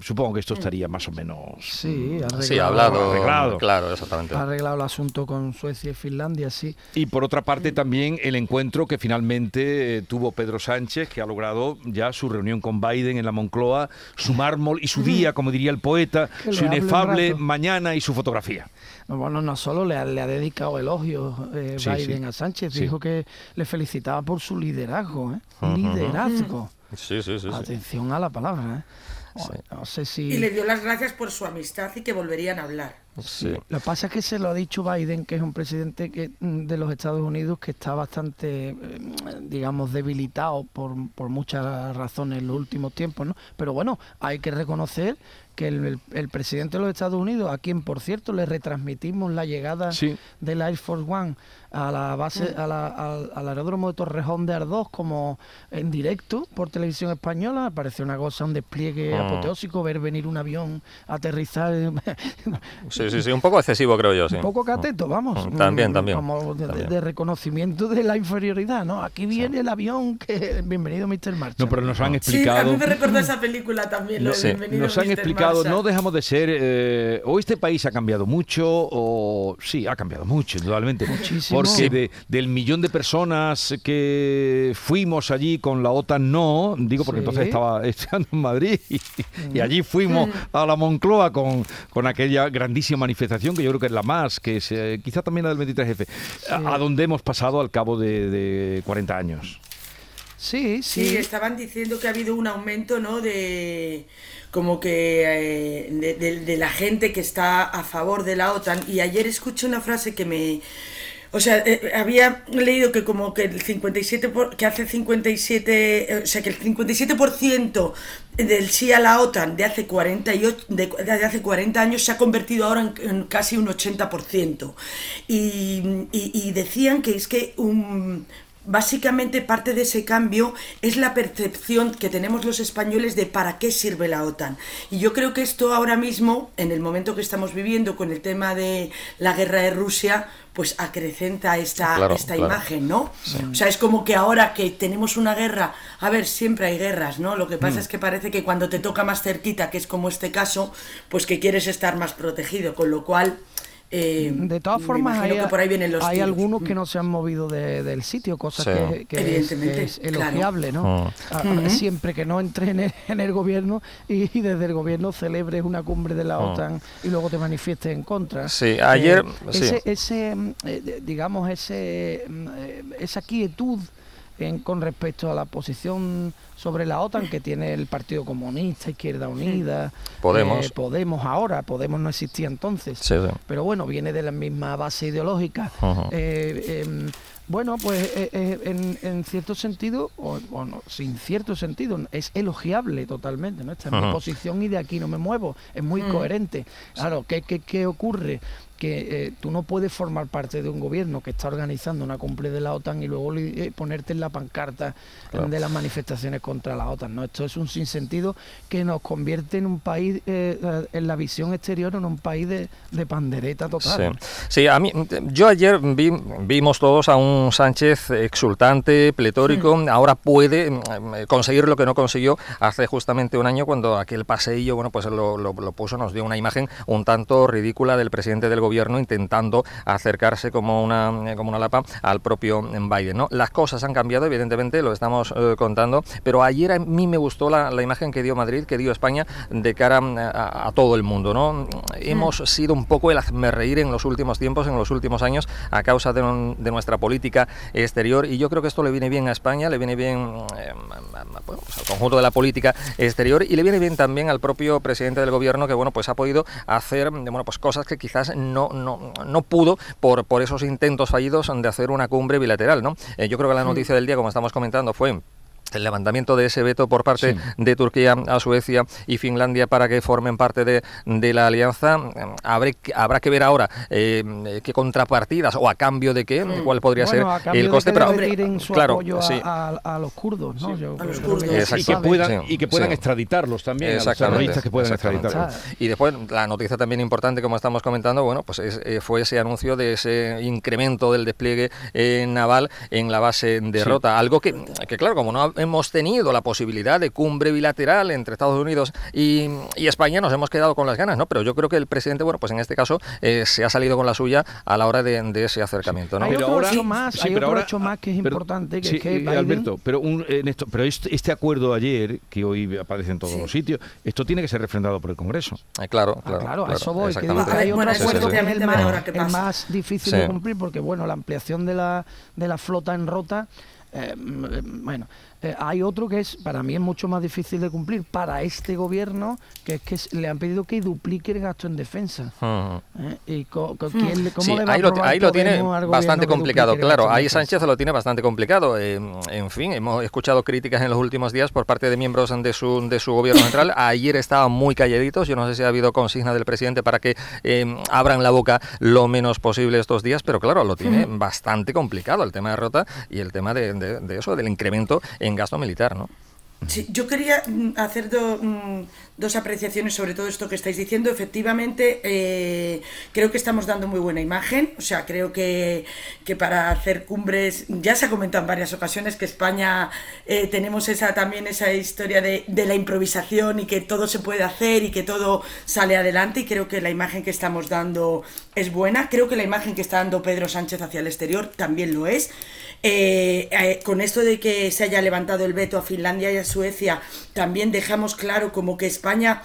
Speaker 2: Supongo que esto estaría más o menos
Speaker 45: Sí, arreglado,
Speaker 44: Sí, hablado.
Speaker 2: Arreglado.
Speaker 44: Claro, exactamente.
Speaker 45: ha arreglado el asunto con Suecia y Finlandia, sí.
Speaker 2: Y por otra parte también el encuentro que finalmente eh, tuvo Pedro Sánchez, que ha logrado ya su reunión con Biden en la Moncloa, su mármol y su día, como diría el poeta, su inefable mañana y su fotografía.
Speaker 45: No, Bueno, no solo le ha, le ha dedicado elogios eh,
Speaker 2: Sí,
Speaker 45: Biden
Speaker 2: sí.
Speaker 45: a Sánchez,
Speaker 2: Sí.
Speaker 45: dijo que le felicitaba por su liderazgo. ¿eh? Liderazgo.
Speaker 44: Sí, sí, sí. sí.
Speaker 45: Atención a la palabra. ¿eh? No sé si...
Speaker 43: Y le dio las gracias por su amistad y que volverían a hablar.
Speaker 44: Sí.
Speaker 45: Lo que pasa es que se lo ha dicho Biden, que es un presidente que, mm, de los Estados Unidos que está bastante, eh, digamos, debilitado por, por muchas razones en los últimos tiempos, ¿no? Pero bueno, hay que reconocer que el, el- el presidente de los Estados Unidos, a quien por cierto le retransmitimos la llegada
Speaker 2: Sí.
Speaker 45: del Air Force One a la base, a la- al, al aeródromo de Torrejón de Ardoz como en directo por televisión española, parece una cosa, un despliegue
Speaker 44: Mm.
Speaker 45: apoteósico, ver venir un avión, aterrizar. [laughs]
Speaker 44: Sí, Sí, sí, un poco excesivo creo yo, sí.
Speaker 45: Un poco cateto, vamos.
Speaker 44: Mm, También,
Speaker 45: Mm,
Speaker 44: también.
Speaker 45: Como de, de-
Speaker 44: también.
Speaker 45: de reconocimiento de la inferioridad, ¿no? Aquí viene el avión que... Bienvenido, Mr. Marcha.
Speaker 2: No, pero nos han
Speaker 43: Sí, a
Speaker 2: explicado.
Speaker 43: mí me recordó esa película también, lo de Bienvenido
Speaker 2: Nos han
Speaker 43: Mr.
Speaker 2: explicado,
Speaker 43: Marshall.
Speaker 2: no dejamos de ser, eh, o este país ha cambiado mucho, o sí, ha cambiado mucho, indudablemente.
Speaker 45: Muchísimo.
Speaker 2: Porque
Speaker 45: Sí.
Speaker 2: de- del millón de personas que fuimos allí con la OTAN, no, digo porque
Speaker 45: Sí.
Speaker 2: entonces estaba [laughs] estudiando en Madrid y, y allí fuimos a la Moncloa con, con aquella grandísima manifestación que yo creo que es la más, que es eh, quizá también la del 23F, a, a donde hemos pasado al cabo de, de 40 años.
Speaker 45: Sí,
Speaker 43: Sí,
Speaker 45: sí.
Speaker 43: estaban diciendo que ha habido un aumento, ¿no? De como que eh, de, de- de la gente que está a favor de la OTAN. Y ayer escuché una frase que me, o sea, eh, había leído que como que el 57 por- que hace 57, eh, o sea, que el 57% del sí a la OTAN de hace 48 de, de hace 40 años se ha convertido ahora en, en casi un 80%. Y, y, y decían que es que un Básicamente parte de ese cambio es la percepción que tenemos los españoles de para qué sirve la OTAN. Y yo creo que esto ahora mismo, en el momento que estamos viviendo con el tema de la guerra de Rusia, pues acrecenta esta,
Speaker 44: Claro,
Speaker 43: esta
Speaker 44: claro.
Speaker 43: imagen, ¿no?
Speaker 44: Sí.
Speaker 43: O sea, es como que ahora que tenemos una guerra, a ver, siempre hay guerras, ¿no? Lo que pasa
Speaker 45: Mm.
Speaker 43: es que parece que cuando te toca más cerquita, que es como este caso, pues que quieres estar más protegido, con lo cual... eh,
Speaker 45: De todas formas, hay,
Speaker 43: que por ahí vienen los
Speaker 45: hay
Speaker 43: tiros.
Speaker 45: algunos que no se han movido de- del sitio, cosa
Speaker 44: Sí.
Speaker 45: que, que es,
Speaker 43: Evidentemente,
Speaker 45: que es
Speaker 43: claro.
Speaker 45: elogiable, ¿no?
Speaker 44: Mm.
Speaker 45: A- a-
Speaker 43: Ujú.
Speaker 45: Siempre que no entre en el, en el gobierno y, y desde el gobierno celebres una cumbre de la
Speaker 44: Mm.
Speaker 45: OTAN y luego te manifiestes en contra.
Speaker 44: Sí, ayer-
Speaker 45: Eh,
Speaker 44: sí.
Speaker 45: Ese, ese, mm, eh, digamos, ese, mm, eh, esa quietud en, con respecto a la posición sobre la OTAN que tiene el Partido Comunista, Izquierda Unida,
Speaker 44: Podemos.
Speaker 45: eh, Podemos ahora, Podemos no existía entonces,
Speaker 44: Sí, sí.
Speaker 45: pero bueno, viene de la misma base ideológica. Eh, em, bueno, pues eh, eh, en, en cierto sentido, o, o no, sin cierto sentido, es elogiable totalmente, ¿no? Esta es mi posición y de aquí no me muevo, es muy
Speaker 43: Mm.
Speaker 45: coherente. Claro, ¿qué, qué, qué ocurre? Que eh, tú no puedes formar parte de un gobierno que está organizando una cumbre de la OTAN y luego eh, ponerte en la pancarta
Speaker 44: Claro.
Speaker 45: de las manifestaciones contra la OTAN. ¿no? Esto es un sinsentido que nos convierte en un país, eh, eh, en la visión exterior, en un país de, de pandereta total.
Speaker 44: Sí. Sí, a mí, yo ayer vi- vimos todos a un Sánchez exultante, pletórico, ahora puede mm, conseguir lo que no consiguió hace justamente un año cuando aquel paseillo, bueno, pues lo, lo- lo puso, nos dio una imagen un tanto ridícula del presidente del gobierno intentando acercarse como una, eh, como una lapa al propio Biden, ¿no? Las cosas han cambiado, evidentemente, lo estamos eh, contando, pero ayer a mí me gustó la, la imagen que dio Madrid, que dio España de cara mm, a, a todo el mundo, ¿no? Hemos sido un poco el hazme reír en los últimos tiempos, en los últimos años, a causa de, un- de nuestra política exterior, y yo creo que esto le viene bien a España, le viene bien eh, bueno, pues al conjunto de la política exterior y le viene bien también al propio presidente del gobierno que bueno pues ha podido hacer bueno pues cosas que quizás no, no, no pudo por, por esos intentos fallidos de hacer una cumbre bilateral, ¿no? Eh, yo creo que la noticia del día, como estamos comentando, fue el levantamiento de ese veto por parte
Speaker 2: Sí.
Speaker 44: de Turquía a Suecia y Finlandia para que formen parte de, de la alianza. Habré, habrá que ver ahora eh, qué contrapartidas o a cambio de qué, cuál podría
Speaker 45: Bueno, a
Speaker 44: ser el coste. pero
Speaker 45: su
Speaker 44: claro,
Speaker 45: apoyo a,
Speaker 44: sí.
Speaker 45: a- a los kurdos, ¿no? Yo creo
Speaker 43: los
Speaker 45: que
Speaker 43: kurdos.
Speaker 2: Y que puedan,
Speaker 44: Sí,
Speaker 2: y que puedan
Speaker 44: sí.
Speaker 2: extraditarlos también, a los
Speaker 44: Exactamente,
Speaker 2: terroristas que puedan
Speaker 44: exactamente.
Speaker 2: extraditarlos.
Speaker 44: Y después, la noticia también importante, como estamos comentando, bueno, pues es- eh, fue ese anuncio de ese incremento del despliegue eh, naval en la base de
Speaker 2: Sí.
Speaker 44: Rota. Algo que, que, claro, como no hemos tenido la posibilidad de cumbre bilateral entre Estados Unidos y, y España, nos hemos quedado con las ganas, ¿no? Pero yo creo que el presidente, bueno, pues en este caso eh, se ha salido con la suya a la hora de, de ese acercamiento, ¿no?
Speaker 45: Hay
Speaker 2: Pero
Speaker 45: otro
Speaker 2: ahora-
Speaker 45: hecho más,
Speaker 2: sí,
Speaker 45: hay
Speaker 2: pero
Speaker 45: otro
Speaker 2: ahora-
Speaker 45: hecho más que es
Speaker 2: pero-
Speaker 45: importante, que
Speaker 2: sí,
Speaker 45: es que
Speaker 2: eh,
Speaker 45: Biden-
Speaker 2: Alberto, pero, un, en esto, pero este, este acuerdo ayer, que hoy aparece en todos los sitios, esto tiene que ser refrendado por el Congreso.
Speaker 44: Eh, claro,
Speaker 45: Ah,
Speaker 44: claro,
Speaker 45: claro, a eso voy, que hay otro
Speaker 43: Bueno,
Speaker 44: Sí, sí,
Speaker 45: acuerdo
Speaker 44: sí.
Speaker 45: que es el más, el difícil
Speaker 44: Sí.
Speaker 45: de cumplir, porque bueno, la ampliación de la, de la flota en rota, mm, eh, bueno, eh, hay otro que es, para mí es mucho más difícil de cumplir para este gobierno, que es que le han pedido que duplique el gasto en defensa.
Speaker 44: Ujú.
Speaker 45: ¿eh? ¿Y co- co- quién le- cómo
Speaker 44: Sí,
Speaker 45: le va a
Speaker 44: ahí lo,
Speaker 45: aprobar
Speaker 44: ahí lo tiene bastante complicado, claro. Ahí? Sánchez lo tiene bastante complicado. Eh, en fin, hemos escuchado críticas en los últimos días por parte de miembros de su, de su gobierno central. [laughs] Ayer estaban muy calladitos. Yo no sé si ha habido consigna del presidente para que eh, abran la boca lo menos posible estos días, pero claro, lo tiene bastante complicado el tema de Rota y el tema de, de- de eso, del incremento en gasto militar, ¿no?
Speaker 43: Sí, yo quería mm, hacer do- mm, dos apreciaciones sobre todo esto que estáis diciendo. Efectivamente, eh, creo que estamos dando muy buena imagen. O sea, creo que, que para hacer cumbres, ya se ha comentado en varias ocasiones que España eh, tenemos esa también esa historia de, de la improvisación y que todo se puede hacer y que todo sale adelante. Y creo que la imagen que estamos dando es buena. Creo que la imagen que está dando Pedro Sánchez hacia el exterior también lo es. Eh, eh, con esto de que se haya levantado el veto a Finlandia y a Suecia, también dejamos claro como que España,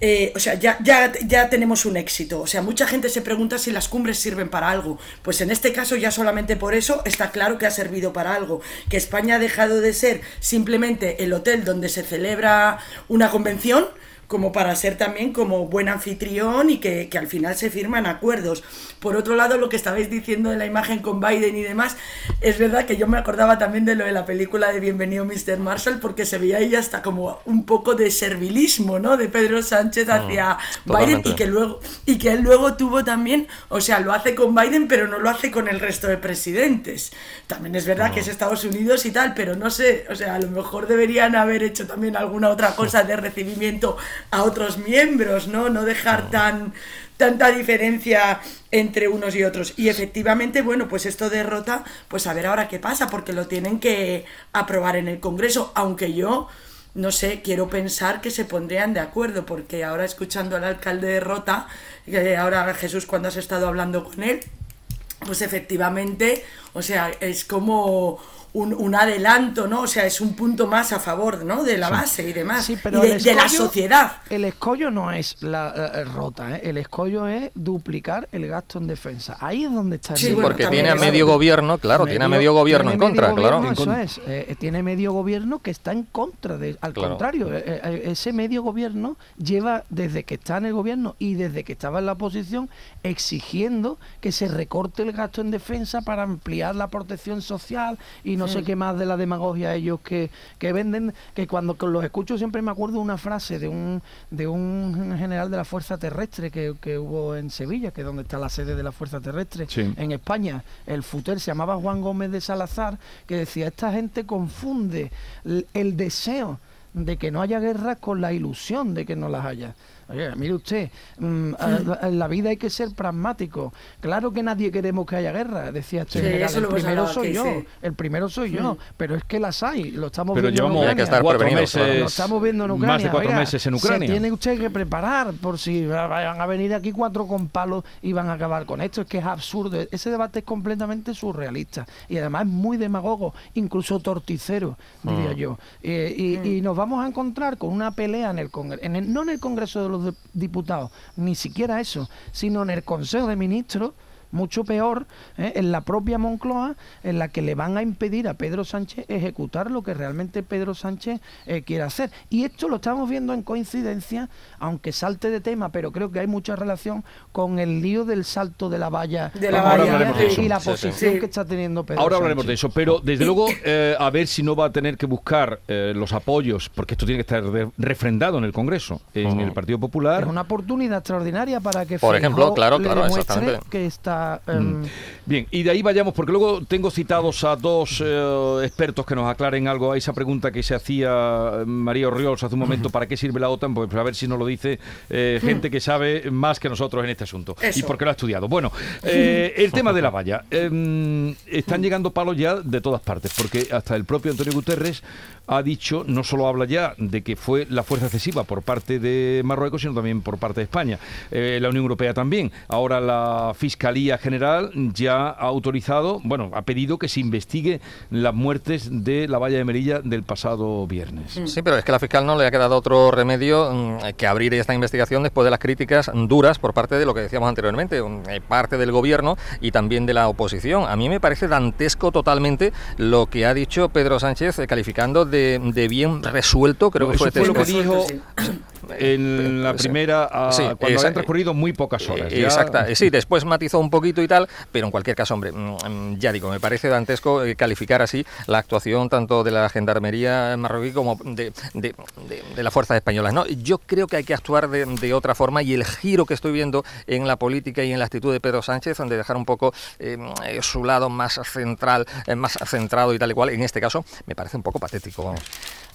Speaker 43: eh, o sea, ya, ya, ya tenemos un éxito. O sea, mucha gente se pregunta si las cumbres sirven para algo. Pues en este caso ya solamente por eso está claro que ha servido para algo. Que España ha dejado de ser simplemente el hotel donde se celebra una convención como para ser también como buen anfitrión y que, que al final se firman acuerdos. Por otro lado, lo que estabais diciendo de la imagen con Biden y demás, es verdad que yo me acordaba también de lo de la película de Bienvenido Mr. Marshall, porque se veía ahí hasta como un poco de servilismo, ¿no? De Pedro Sánchez hacia Biden
Speaker 44: totalmente.
Speaker 43: y que luego y que él luego tuvo también, o sea, lo hace con Biden, pero no lo hace con el resto de presidentes. También es verdad que es Estados Unidos y tal, pero no sé, o sea, a lo mejor deberían haber hecho también alguna otra cosa de recibimiento a otros miembros, ¿no? No dejar tan tanta diferencia entre unos y otros. Y efectivamente, bueno, pues esto derrota, pues a ver ahora qué pasa, porque lo tienen que aprobar en el Congreso, aunque yo no sé, quiero pensar que se pondrían de acuerdo, porque ahora escuchando al alcalde de Rota, que ahora Jesús cuando has estado hablando con él, pues efectivamente, o sea, es como un, un adelanto, ¿no? O sea, es un punto más a favor, ¿no? De la base y demás.
Speaker 45: Sí, pero
Speaker 43: y de, la sociedad.
Speaker 45: El escollo no es la eh, rota, ¿eh? el escollo es duplicar el gasto en defensa. Ahí es donde está el
Speaker 44: Sí, porque tiene a medio gobierno, claro, tiene a medio gobierno en contra, claro.
Speaker 45: Eso es, eh, tiene medio gobierno que está en contra de, al
Speaker 44: Claro.
Speaker 45: contrario, eh, eh, ese medio gobierno lleva desde que está en el gobierno y desde que estaba en la oposición exigiendo que se recorte el gasto en defensa para ampliar la protección social y no sé
Speaker 43: Mm.
Speaker 45: qué más de la demagogia ellos que, que venden, que cuando que los escucho siempre me acuerdo de una frase de un de un general de la Fuerza Terrestre que, que hubo en Sevilla, que es donde está la sede de la Fuerza Terrestre,
Speaker 2: Sí.
Speaker 45: en España, el futer se llamaba Juan Gómez de Salazar, que decía, esta gente confunde l- el deseo de que no haya guerra con la ilusión de que no las haya. Oye, mire usted, mm, a- en la vida hay que ser pragmático. Claro que nadie queremos que haya guerra, decía este
Speaker 43: Sí,
Speaker 45: general.
Speaker 43: eso
Speaker 45: El primero soy yo,
Speaker 43: sí.
Speaker 45: el primero soy yo,
Speaker 43: Mm.
Speaker 45: pero es que las hay, lo estamos
Speaker 2: Pero
Speaker 45: viendo en.
Speaker 2: Hay que estar cuatro meses,
Speaker 45: Lo estamos viendo en Ucrania.
Speaker 2: más de cuatro
Speaker 45: Oiga,
Speaker 2: meses en Ucrania.
Speaker 45: Se tiene usted que preparar por si va- vayan a venir aquí cuatro con palos y van a acabar con esto. Es que es absurdo. Ese debate es completamente surrealista y además es muy demagogo, incluso torticero, diría
Speaker 44: Mm.
Speaker 45: yo. Eh, y, y nos vamos a encontrar con una pelea en el, Congre- en el- no en el Congreso de los Diputados, ni siquiera eso, sino en el Consejo de Ministros mucho peor, ¿eh? en la propia Moncloa, en la que le van a impedir a Pedro Sánchez ejecutar lo que realmente Pedro Sánchez eh, quiere hacer. Y esto lo estamos viendo en coincidencia, aunque salte de tema, pero creo que hay mucha relación con el lío del salto de la valla,
Speaker 43: De la
Speaker 2: Ahora
Speaker 43: valla,
Speaker 2: hablaremos de eso.
Speaker 45: y la
Speaker 2: sí.
Speaker 45: posición
Speaker 43: Sí.
Speaker 45: que está teniendo Pedro
Speaker 2: Ahora hablaremos
Speaker 45: Sánchez.
Speaker 2: de eso, pero desde luego eh, a ver si no va a tener que buscar eh, los apoyos, porque esto tiene que estar refrendado en el Congreso, en el Partido Popular.
Speaker 45: Es una oportunidad extraordinaria para que
Speaker 44: Por ejemplo, claro,
Speaker 45: le
Speaker 44: claro,
Speaker 45: demuestre
Speaker 44: exactamente.
Speaker 45: que está em,
Speaker 2: Bien, y de ahí vayamos, porque luego tengo citados a dos eh, expertos que nos aclaren algo a esa pregunta que se hacía eh, María Orriols hace un [laughs] momento, ¿para qué sirve la OTAN? Pues a ver si nos lo dice eh, gente que sabe más que nosotros en este asunto y
Speaker 43: Eso.
Speaker 2: porque lo ha estudiado. Bueno, eh, el [laughs] tema de la valla. eh, están llegando palos ya de todas partes, porque hasta el propio Antonio Guterres ha dicho, no solo habla ya de que fue la fuerza excesiva por parte de Marruecos, sino también por parte de España. La Unión Europea también. Ahora la Fiscalía General ya ha autorizado, bueno, ha pedido que se investigue las muertes de la valla de Merilla del pasado viernes.
Speaker 44: Sí, pero es que a la fiscal no le ha quedado otro remedio mm, que abrir esta investigación después de las críticas duras por parte de lo que decíamos anteriormente, un- eh, parte del gobierno y también de la oposición. A mí me parece dantesco totalmente lo que ha dicho Pedro Sánchez, eh, calificando de, de bien resuelto, creo
Speaker 2: No,
Speaker 44: que fue,
Speaker 2: eso fue lo que dijo. En la
Speaker 44: sí.
Speaker 2: primera, a-
Speaker 44: Sí,
Speaker 2: cuando han transcurrido muy pocas horas.
Speaker 44: Eh,
Speaker 2: Ya-
Speaker 44: Exacta, eh, sí, [laughs] después matizó un poquito y tal, pero en cualquier caso, hombre, mm, mm, ya digo, me parece dantesco eh, calificar así la actuación tanto de la gendarmería marroquí como de, de- de- de las fuerzas españolas. ¿no? Yo creo que hay que actuar de, de otra forma y el giro que estoy viendo en la política y en la actitud de Pedro Sánchez, donde dejar un poco eh, su lado más central, más centrado y tal y cual, en este caso, me parece un poco patético. Vamos.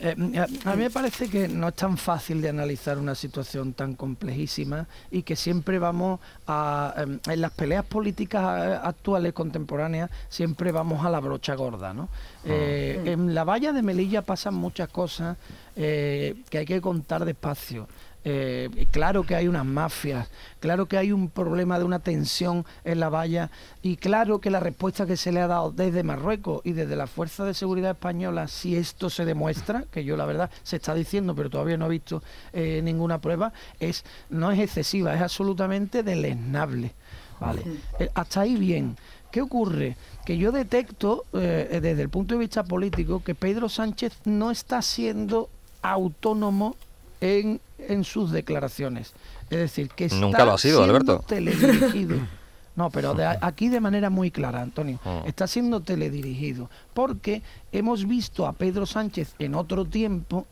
Speaker 45: Eh, a, a mí me parece que no es tan fácil de analizar una situación tan complejísima y que siempre vamos a, em, en las peleas políticas actuales, contemporáneas, siempre vamos a la brocha gorda, ¿no? Eh, En la valla de Melilla pasan muchas cosas eh, que hay que contar despacio. Eh, claro que hay unas mafias, claro que hay un problema de una tensión en la valla y claro que la respuesta que se le ha dado desde Marruecos y desde la Fuerza de Seguridad Española, si esto se demuestra, que yo la verdad se está diciendo pero todavía no he visto eh, ninguna prueba, es no es excesiva, es absolutamente deleznable. Vale, Eh, hasta ahí bien. ¿Qué ocurre? Que yo detecto desde el punto de vista político que Pedro Sánchez no está siendo autónomo en, en sus declaraciones. Es decir, que está
Speaker 44: Nunca lo ha sido,
Speaker 45: siendo
Speaker 44: Alberto.
Speaker 45: teledirigido. [laughs] No, pero de- aquí de manera muy clara, Antonio.
Speaker 44: Mm.
Speaker 45: Está siendo teledirigido. Porque hemos visto a Pedro Sánchez en otro tiempo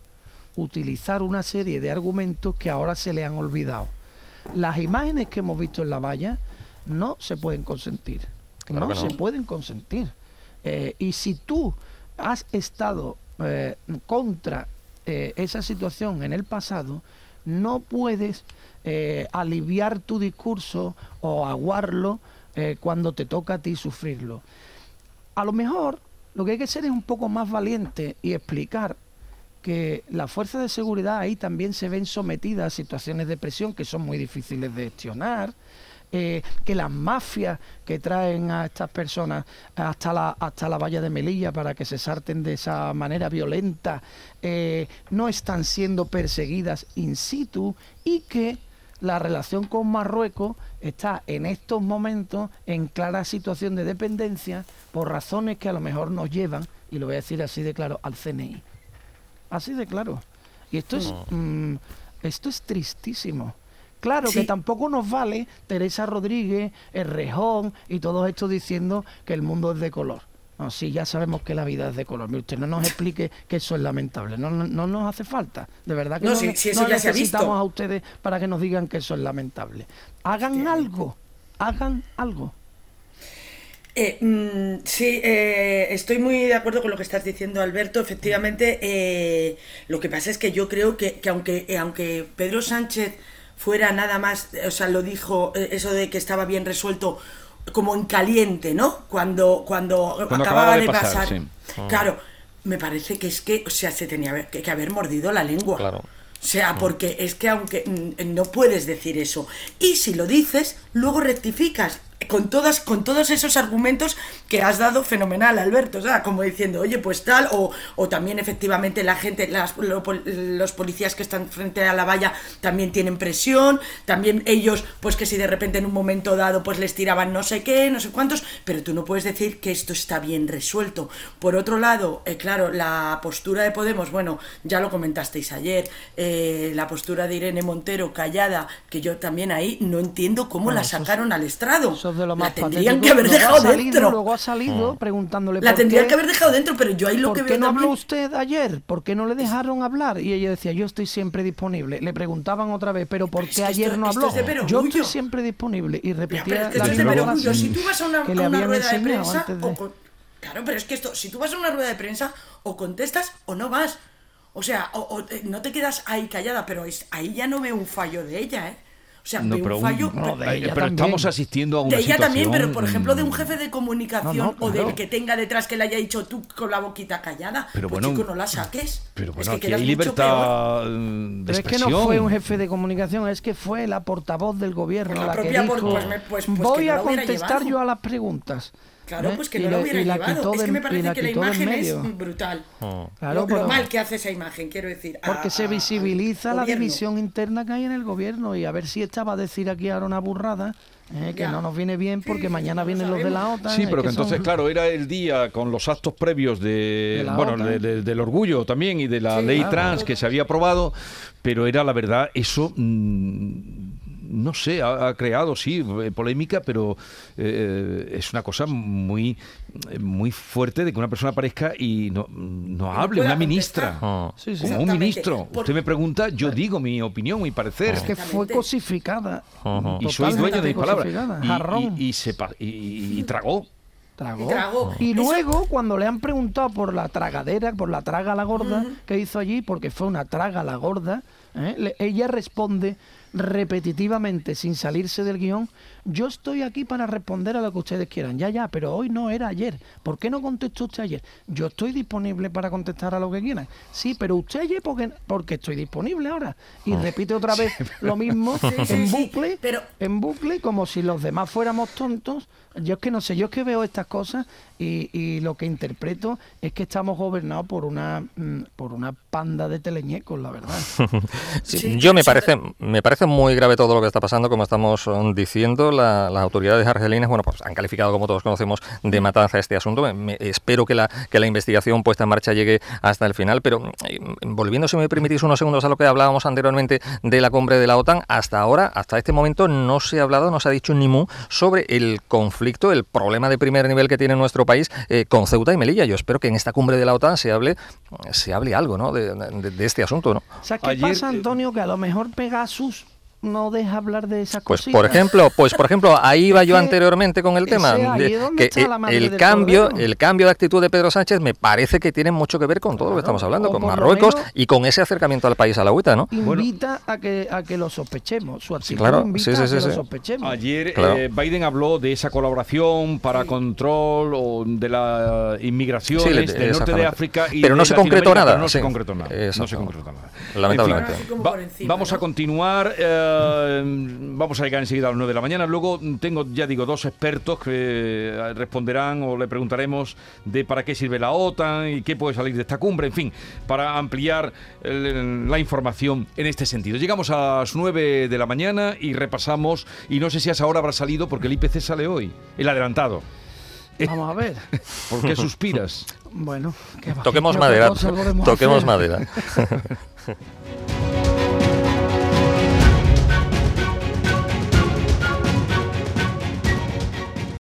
Speaker 45: utilizar una serie de argumentos que ahora se le han olvidado. Las imágenes que hemos visto en la valla no se pueden consentir.
Speaker 44: Claro
Speaker 45: no,
Speaker 44: que no.
Speaker 45: se pueden consentir. Eh, y si tú has estado eh, contra eh, esa situación en el pasado, no puedes eh, aliviar tu discurso o aguarlo eh, cuando te toca a ti sufrirlo. A lo mejor lo que hay que ser es un poco más valiente y explicar que las fuerzas de seguridad ahí también se ven sometidas a situaciones de presión que son muy difíciles de gestionar, eh, que las mafias que traen a estas personas hasta la, hasta la valla de Melilla para que se sarten de esa manera violenta eh, no están siendo perseguidas in situ y que la relación con Marruecos está en estos momentos en clara situación de dependencia por razones que a lo mejor nos llevan, y lo voy a decir así de claro, al CNI. Así de claro. Y esto es, mm, esto es tristísimo. Claro que tampoco nos vale Teresa Rodríguez, el Rejón y todos estos diciendo que el mundo es de color. No, sí, ya sabemos que la vida es de color. Mire, usted no nos explique que eso es lamentable. No, no, no nos hace falta. De verdad que
Speaker 43: No,
Speaker 45: no,
Speaker 43: si-
Speaker 45: ne-
Speaker 43: si eso
Speaker 45: no
Speaker 43: ya se ha
Speaker 45: necesitamos
Speaker 43: visto.
Speaker 45: a ustedes para que nos digan que eso es lamentable. Hagan algo. Hagan algo.
Speaker 43: Eh, mm, sí, eh, estoy muy de acuerdo con lo que estás diciendo, Alberto. Efectivamente, eh, lo que pasa es que yo creo que, que aunque, aunque Pedro Sánchez fuera nada más, o sea, lo dijo eh, eso de que estaba bien resuelto como en caliente, ¿no? Cuando, cuando,
Speaker 2: Cuando
Speaker 43: acababa, de pasar.
Speaker 2: pasar, sí.
Speaker 43: Mm. Claro, me parece que es que, o sea, se tenía que, que haber mordido la lengua.
Speaker 44: Claro.
Speaker 43: O sea, porque es que aunque mm, no puedes decir eso. Y si lo dices, luego rectificas con todas con todos esos argumentos que has dado fenomenal, Alberto, o sea, como diciendo, oye, pues tal, o, o también efectivamente la gente, las- lo los policías que están frente a la valla también tienen presión, también ellos, pues que si de repente en un momento dado, pues les tiraban no sé qué, no sé cuántos, pero tú no puedes decir que esto está bien resuelto. Por otro lado, eh, claro, la postura de Podemos, bueno, ya lo comentasteis ayer, eh, la postura de Irene Montero callada, que yo también ahí no entiendo cómo
Speaker 45: Bueno,
Speaker 43: la
Speaker 45: es-
Speaker 43: sacaron al estrado.
Speaker 45: Eso es de lo
Speaker 43: la
Speaker 45: más
Speaker 43: tendrían
Speaker 45: patético.
Speaker 43: que haber
Speaker 45: Luego ha
Speaker 43: dejado
Speaker 45: salido-
Speaker 43: dentro.
Speaker 45: Luego ha salido preguntándole
Speaker 43: La
Speaker 45: por
Speaker 43: tendrían
Speaker 45: qué-
Speaker 43: que haber dejado dentro, pero yo ahí lo
Speaker 45: ¿Por
Speaker 43: que
Speaker 45: qué
Speaker 43: veo
Speaker 45: no habló usted ayer? ¿Por qué no le dejaron hablar? Y ella decía, yo estoy siempre disponible. Le preguntaban otra vez, ¿pero por qué ayer
Speaker 43: esto-
Speaker 45: no
Speaker 43: esto
Speaker 45: habló?
Speaker 43: es de perogrullo.
Speaker 45: Yo estoy siempre disponible. Y repetía
Speaker 43: pero es que
Speaker 45: la
Speaker 43: esto es de
Speaker 45: misma
Speaker 43: perogrullo.
Speaker 45: frase
Speaker 43: Si tú vas a una,
Speaker 45: que
Speaker 43: a
Speaker 45: le
Speaker 43: una
Speaker 45: habían
Speaker 43: rueda de
Speaker 45: enseñado
Speaker 43: prensa,
Speaker 45: antes de-
Speaker 43: o con- claro, pero es que esto, si tú vas a una rueda de prensa, o contestas o no vas. O sea, o, o te- no te quedas ahí callada, pero es- ahí ya no veo un fallo de ella, ¿eh? O sea,
Speaker 2: No, pero,
Speaker 43: un
Speaker 2: un-
Speaker 43: fallo.
Speaker 2: no,
Speaker 43: pero-
Speaker 2: eh, pero estamos asistiendo a una
Speaker 43: de ella
Speaker 2: situación...
Speaker 43: también, pero por ejemplo de un jefe de comunicación
Speaker 2: No, no,
Speaker 43: o del que tenga detrás que le haya dicho tú con la boquita callada,
Speaker 2: Pero
Speaker 43: pues
Speaker 2: bueno,
Speaker 43: chico, no la saques.
Speaker 2: Pero
Speaker 43: Es
Speaker 2: bueno,
Speaker 43: que
Speaker 2: aquí hay libertad mm, de
Speaker 45: Pero es que no fue un jefe de comunicación, es que fue la portavoz del gobierno
Speaker 43: Pues la
Speaker 45: la, que
Speaker 43: propia por-
Speaker 45: dijo,
Speaker 43: pues me- pues- pues
Speaker 45: voy
Speaker 43: que no
Speaker 45: a contestar
Speaker 43: llevado".
Speaker 45: yo a las preguntas.
Speaker 43: Claro,
Speaker 45: ¿eh?
Speaker 43: pues que
Speaker 45: Y
Speaker 43: no lo hubiera
Speaker 45: y la
Speaker 43: llevado. Es que me
Speaker 45: y
Speaker 43: parece
Speaker 45: la
Speaker 43: que la imagen
Speaker 45: medio.
Speaker 43: es brutal.
Speaker 45: Claro,
Speaker 43: lo, lo
Speaker 45: pero-
Speaker 43: mal que hace esa imagen, quiero decir.
Speaker 45: Porque
Speaker 43: a-
Speaker 45: se
Speaker 43: a-
Speaker 45: visibiliza la
Speaker 43: gobierno.
Speaker 45: división interna que hay en el gobierno y a ver si esta va a decir aquí ahora una burrada eh, que
Speaker 43: Ya.
Speaker 45: no nos viene bien porque mañana vienen los de la OTAN.
Speaker 2: Sí, pero que
Speaker 45: son-
Speaker 2: entonces, claro, era el día con los actos previos de, bueno,
Speaker 45: OTAN.
Speaker 2: de- de- del orgullo también y de la
Speaker 45: Sí,
Speaker 2: ley
Speaker 45: claro.
Speaker 2: trans que se había aprobado, pero era la verdad, eso, mm, no sé, ha, ha creado, sí, eh, polémica, pero eh, es una cosa muy, muy fuerte de que una persona aparezca y no, no hable, una ministra.
Speaker 44: Ah.
Speaker 45: Sí, sí.
Speaker 2: Como un ministro.
Speaker 43: Por-
Speaker 2: Usted me pregunta, yo digo mi opinión, mi parecer.
Speaker 45: Es que fue cosificada.
Speaker 2: Y soy dueño de mis palabras. Y-
Speaker 45: Jarrón.
Speaker 2: Y, y se pa- y- y tragó.
Speaker 45: Tragó.
Speaker 43: Y tragó.
Speaker 45: Y
Speaker 43: Eso-
Speaker 45: luego, cuando le han preguntado por la tragadera, por la traga a la gorda que hizo allí, porque fue una traga a la gorda, ¿eh? Le- ella responde repetitivamente, sin salirse del guion, yo estoy aquí para responder a lo que ustedes quieran. Ya, ya, pero hoy no era ayer. ¿Por qué no contestó usted ayer? Yo estoy disponible para contestar a lo que quieran. Sí, pero usted ayer porque, porque estoy disponible ahora. Y repite otra vez lo mismo
Speaker 43: Sí, [laughs] sí,
Speaker 45: en
Speaker 43: sí,
Speaker 45: bucle,
Speaker 43: pero-
Speaker 45: en bucle, como si los demás fuéramos tontos. Yo es que no sé, yo es que veo estas cosas y, y lo que interpreto es que estamos gobernados por una mm, por una panda de teleñecos, la verdad. [laughs]
Speaker 44: Sí,
Speaker 43: Sí,
Speaker 44: yo me
Speaker 43: sí,
Speaker 44: parece, me parece muy grave todo lo que está pasando, como estamos um, diciendo. La- las autoridades argelinas, bueno, pues han calificado, como todos conocemos, de matanza este asunto. Me- me- espero que la, que la investigación puesta en marcha llegue hasta el final. Pero eh, volviendo, si me permitís unos segundos a lo que hablábamos anteriormente de la cumbre de la OTAN, hasta ahora, hasta este momento, no se ha hablado, no se ha dicho ni mu sobre el conflicto, el problema de primer nivel que tiene nuestro país eh, con Ceuta y Melilla. Yo espero que en esta cumbre de la OTAN se hable, se hable algo, ¿no? De, de- de este asunto, ¿no?
Speaker 45: ¿Sabes qué
Speaker 2: Ayer,
Speaker 45: pasa, Antonio? Que a lo mejor Pegasus no deja hablar de esas
Speaker 44: Pues
Speaker 45: cositas.
Speaker 44: por ejemplo, pues por ejemplo, ahí iba yo anteriormente con el tema de que el cambio,
Speaker 45: cordero.
Speaker 44: el cambio de actitud de Pedro Sánchez me parece que tiene mucho que ver con todo lo que estamos hablando, con Marruecos
Speaker 45: menos-
Speaker 44: y con ese acercamiento al país a la UTA, ¿no?
Speaker 45: Invita a que a que lo sospechemos. Su actitud
Speaker 44: claro,
Speaker 45: invita
Speaker 44: sí, sí,
Speaker 45: a que
Speaker 44: sí,
Speaker 45: lo
Speaker 44: sí.
Speaker 45: sospechemos.
Speaker 2: Ayer
Speaker 44: Claro.
Speaker 2: eh, Biden habló de esa colaboración para control o de la inmigración del norte de. África y
Speaker 44: Pero no se concretó nada,
Speaker 2: No se concretó nada. No se
Speaker 44: Exacto.
Speaker 2: concretó nada.
Speaker 44: Lamentablemente.
Speaker 2: En fin, va- vamos a continuar. eh, vamos a llegar enseguida a las 9 de la mañana. Luego tengo, ya digo, dos expertos que eh, responderán o le preguntaremos de para qué sirve la OTAN y qué puede salir de esta cumbre. En fin, para ampliar el- la información en este sentido. Llegamos a las 9 de la mañana y repasamos. Y no sé si a esa hora habrá salido porque el IPC sale hoy, el adelantado.
Speaker 45: Vamos a ver. [laughs]
Speaker 2: ¿Por qué suspiras?
Speaker 45: Bueno, que
Speaker 44: Toquemos madera, toquemos
Speaker 45: hacer.
Speaker 44: madera. [laughs]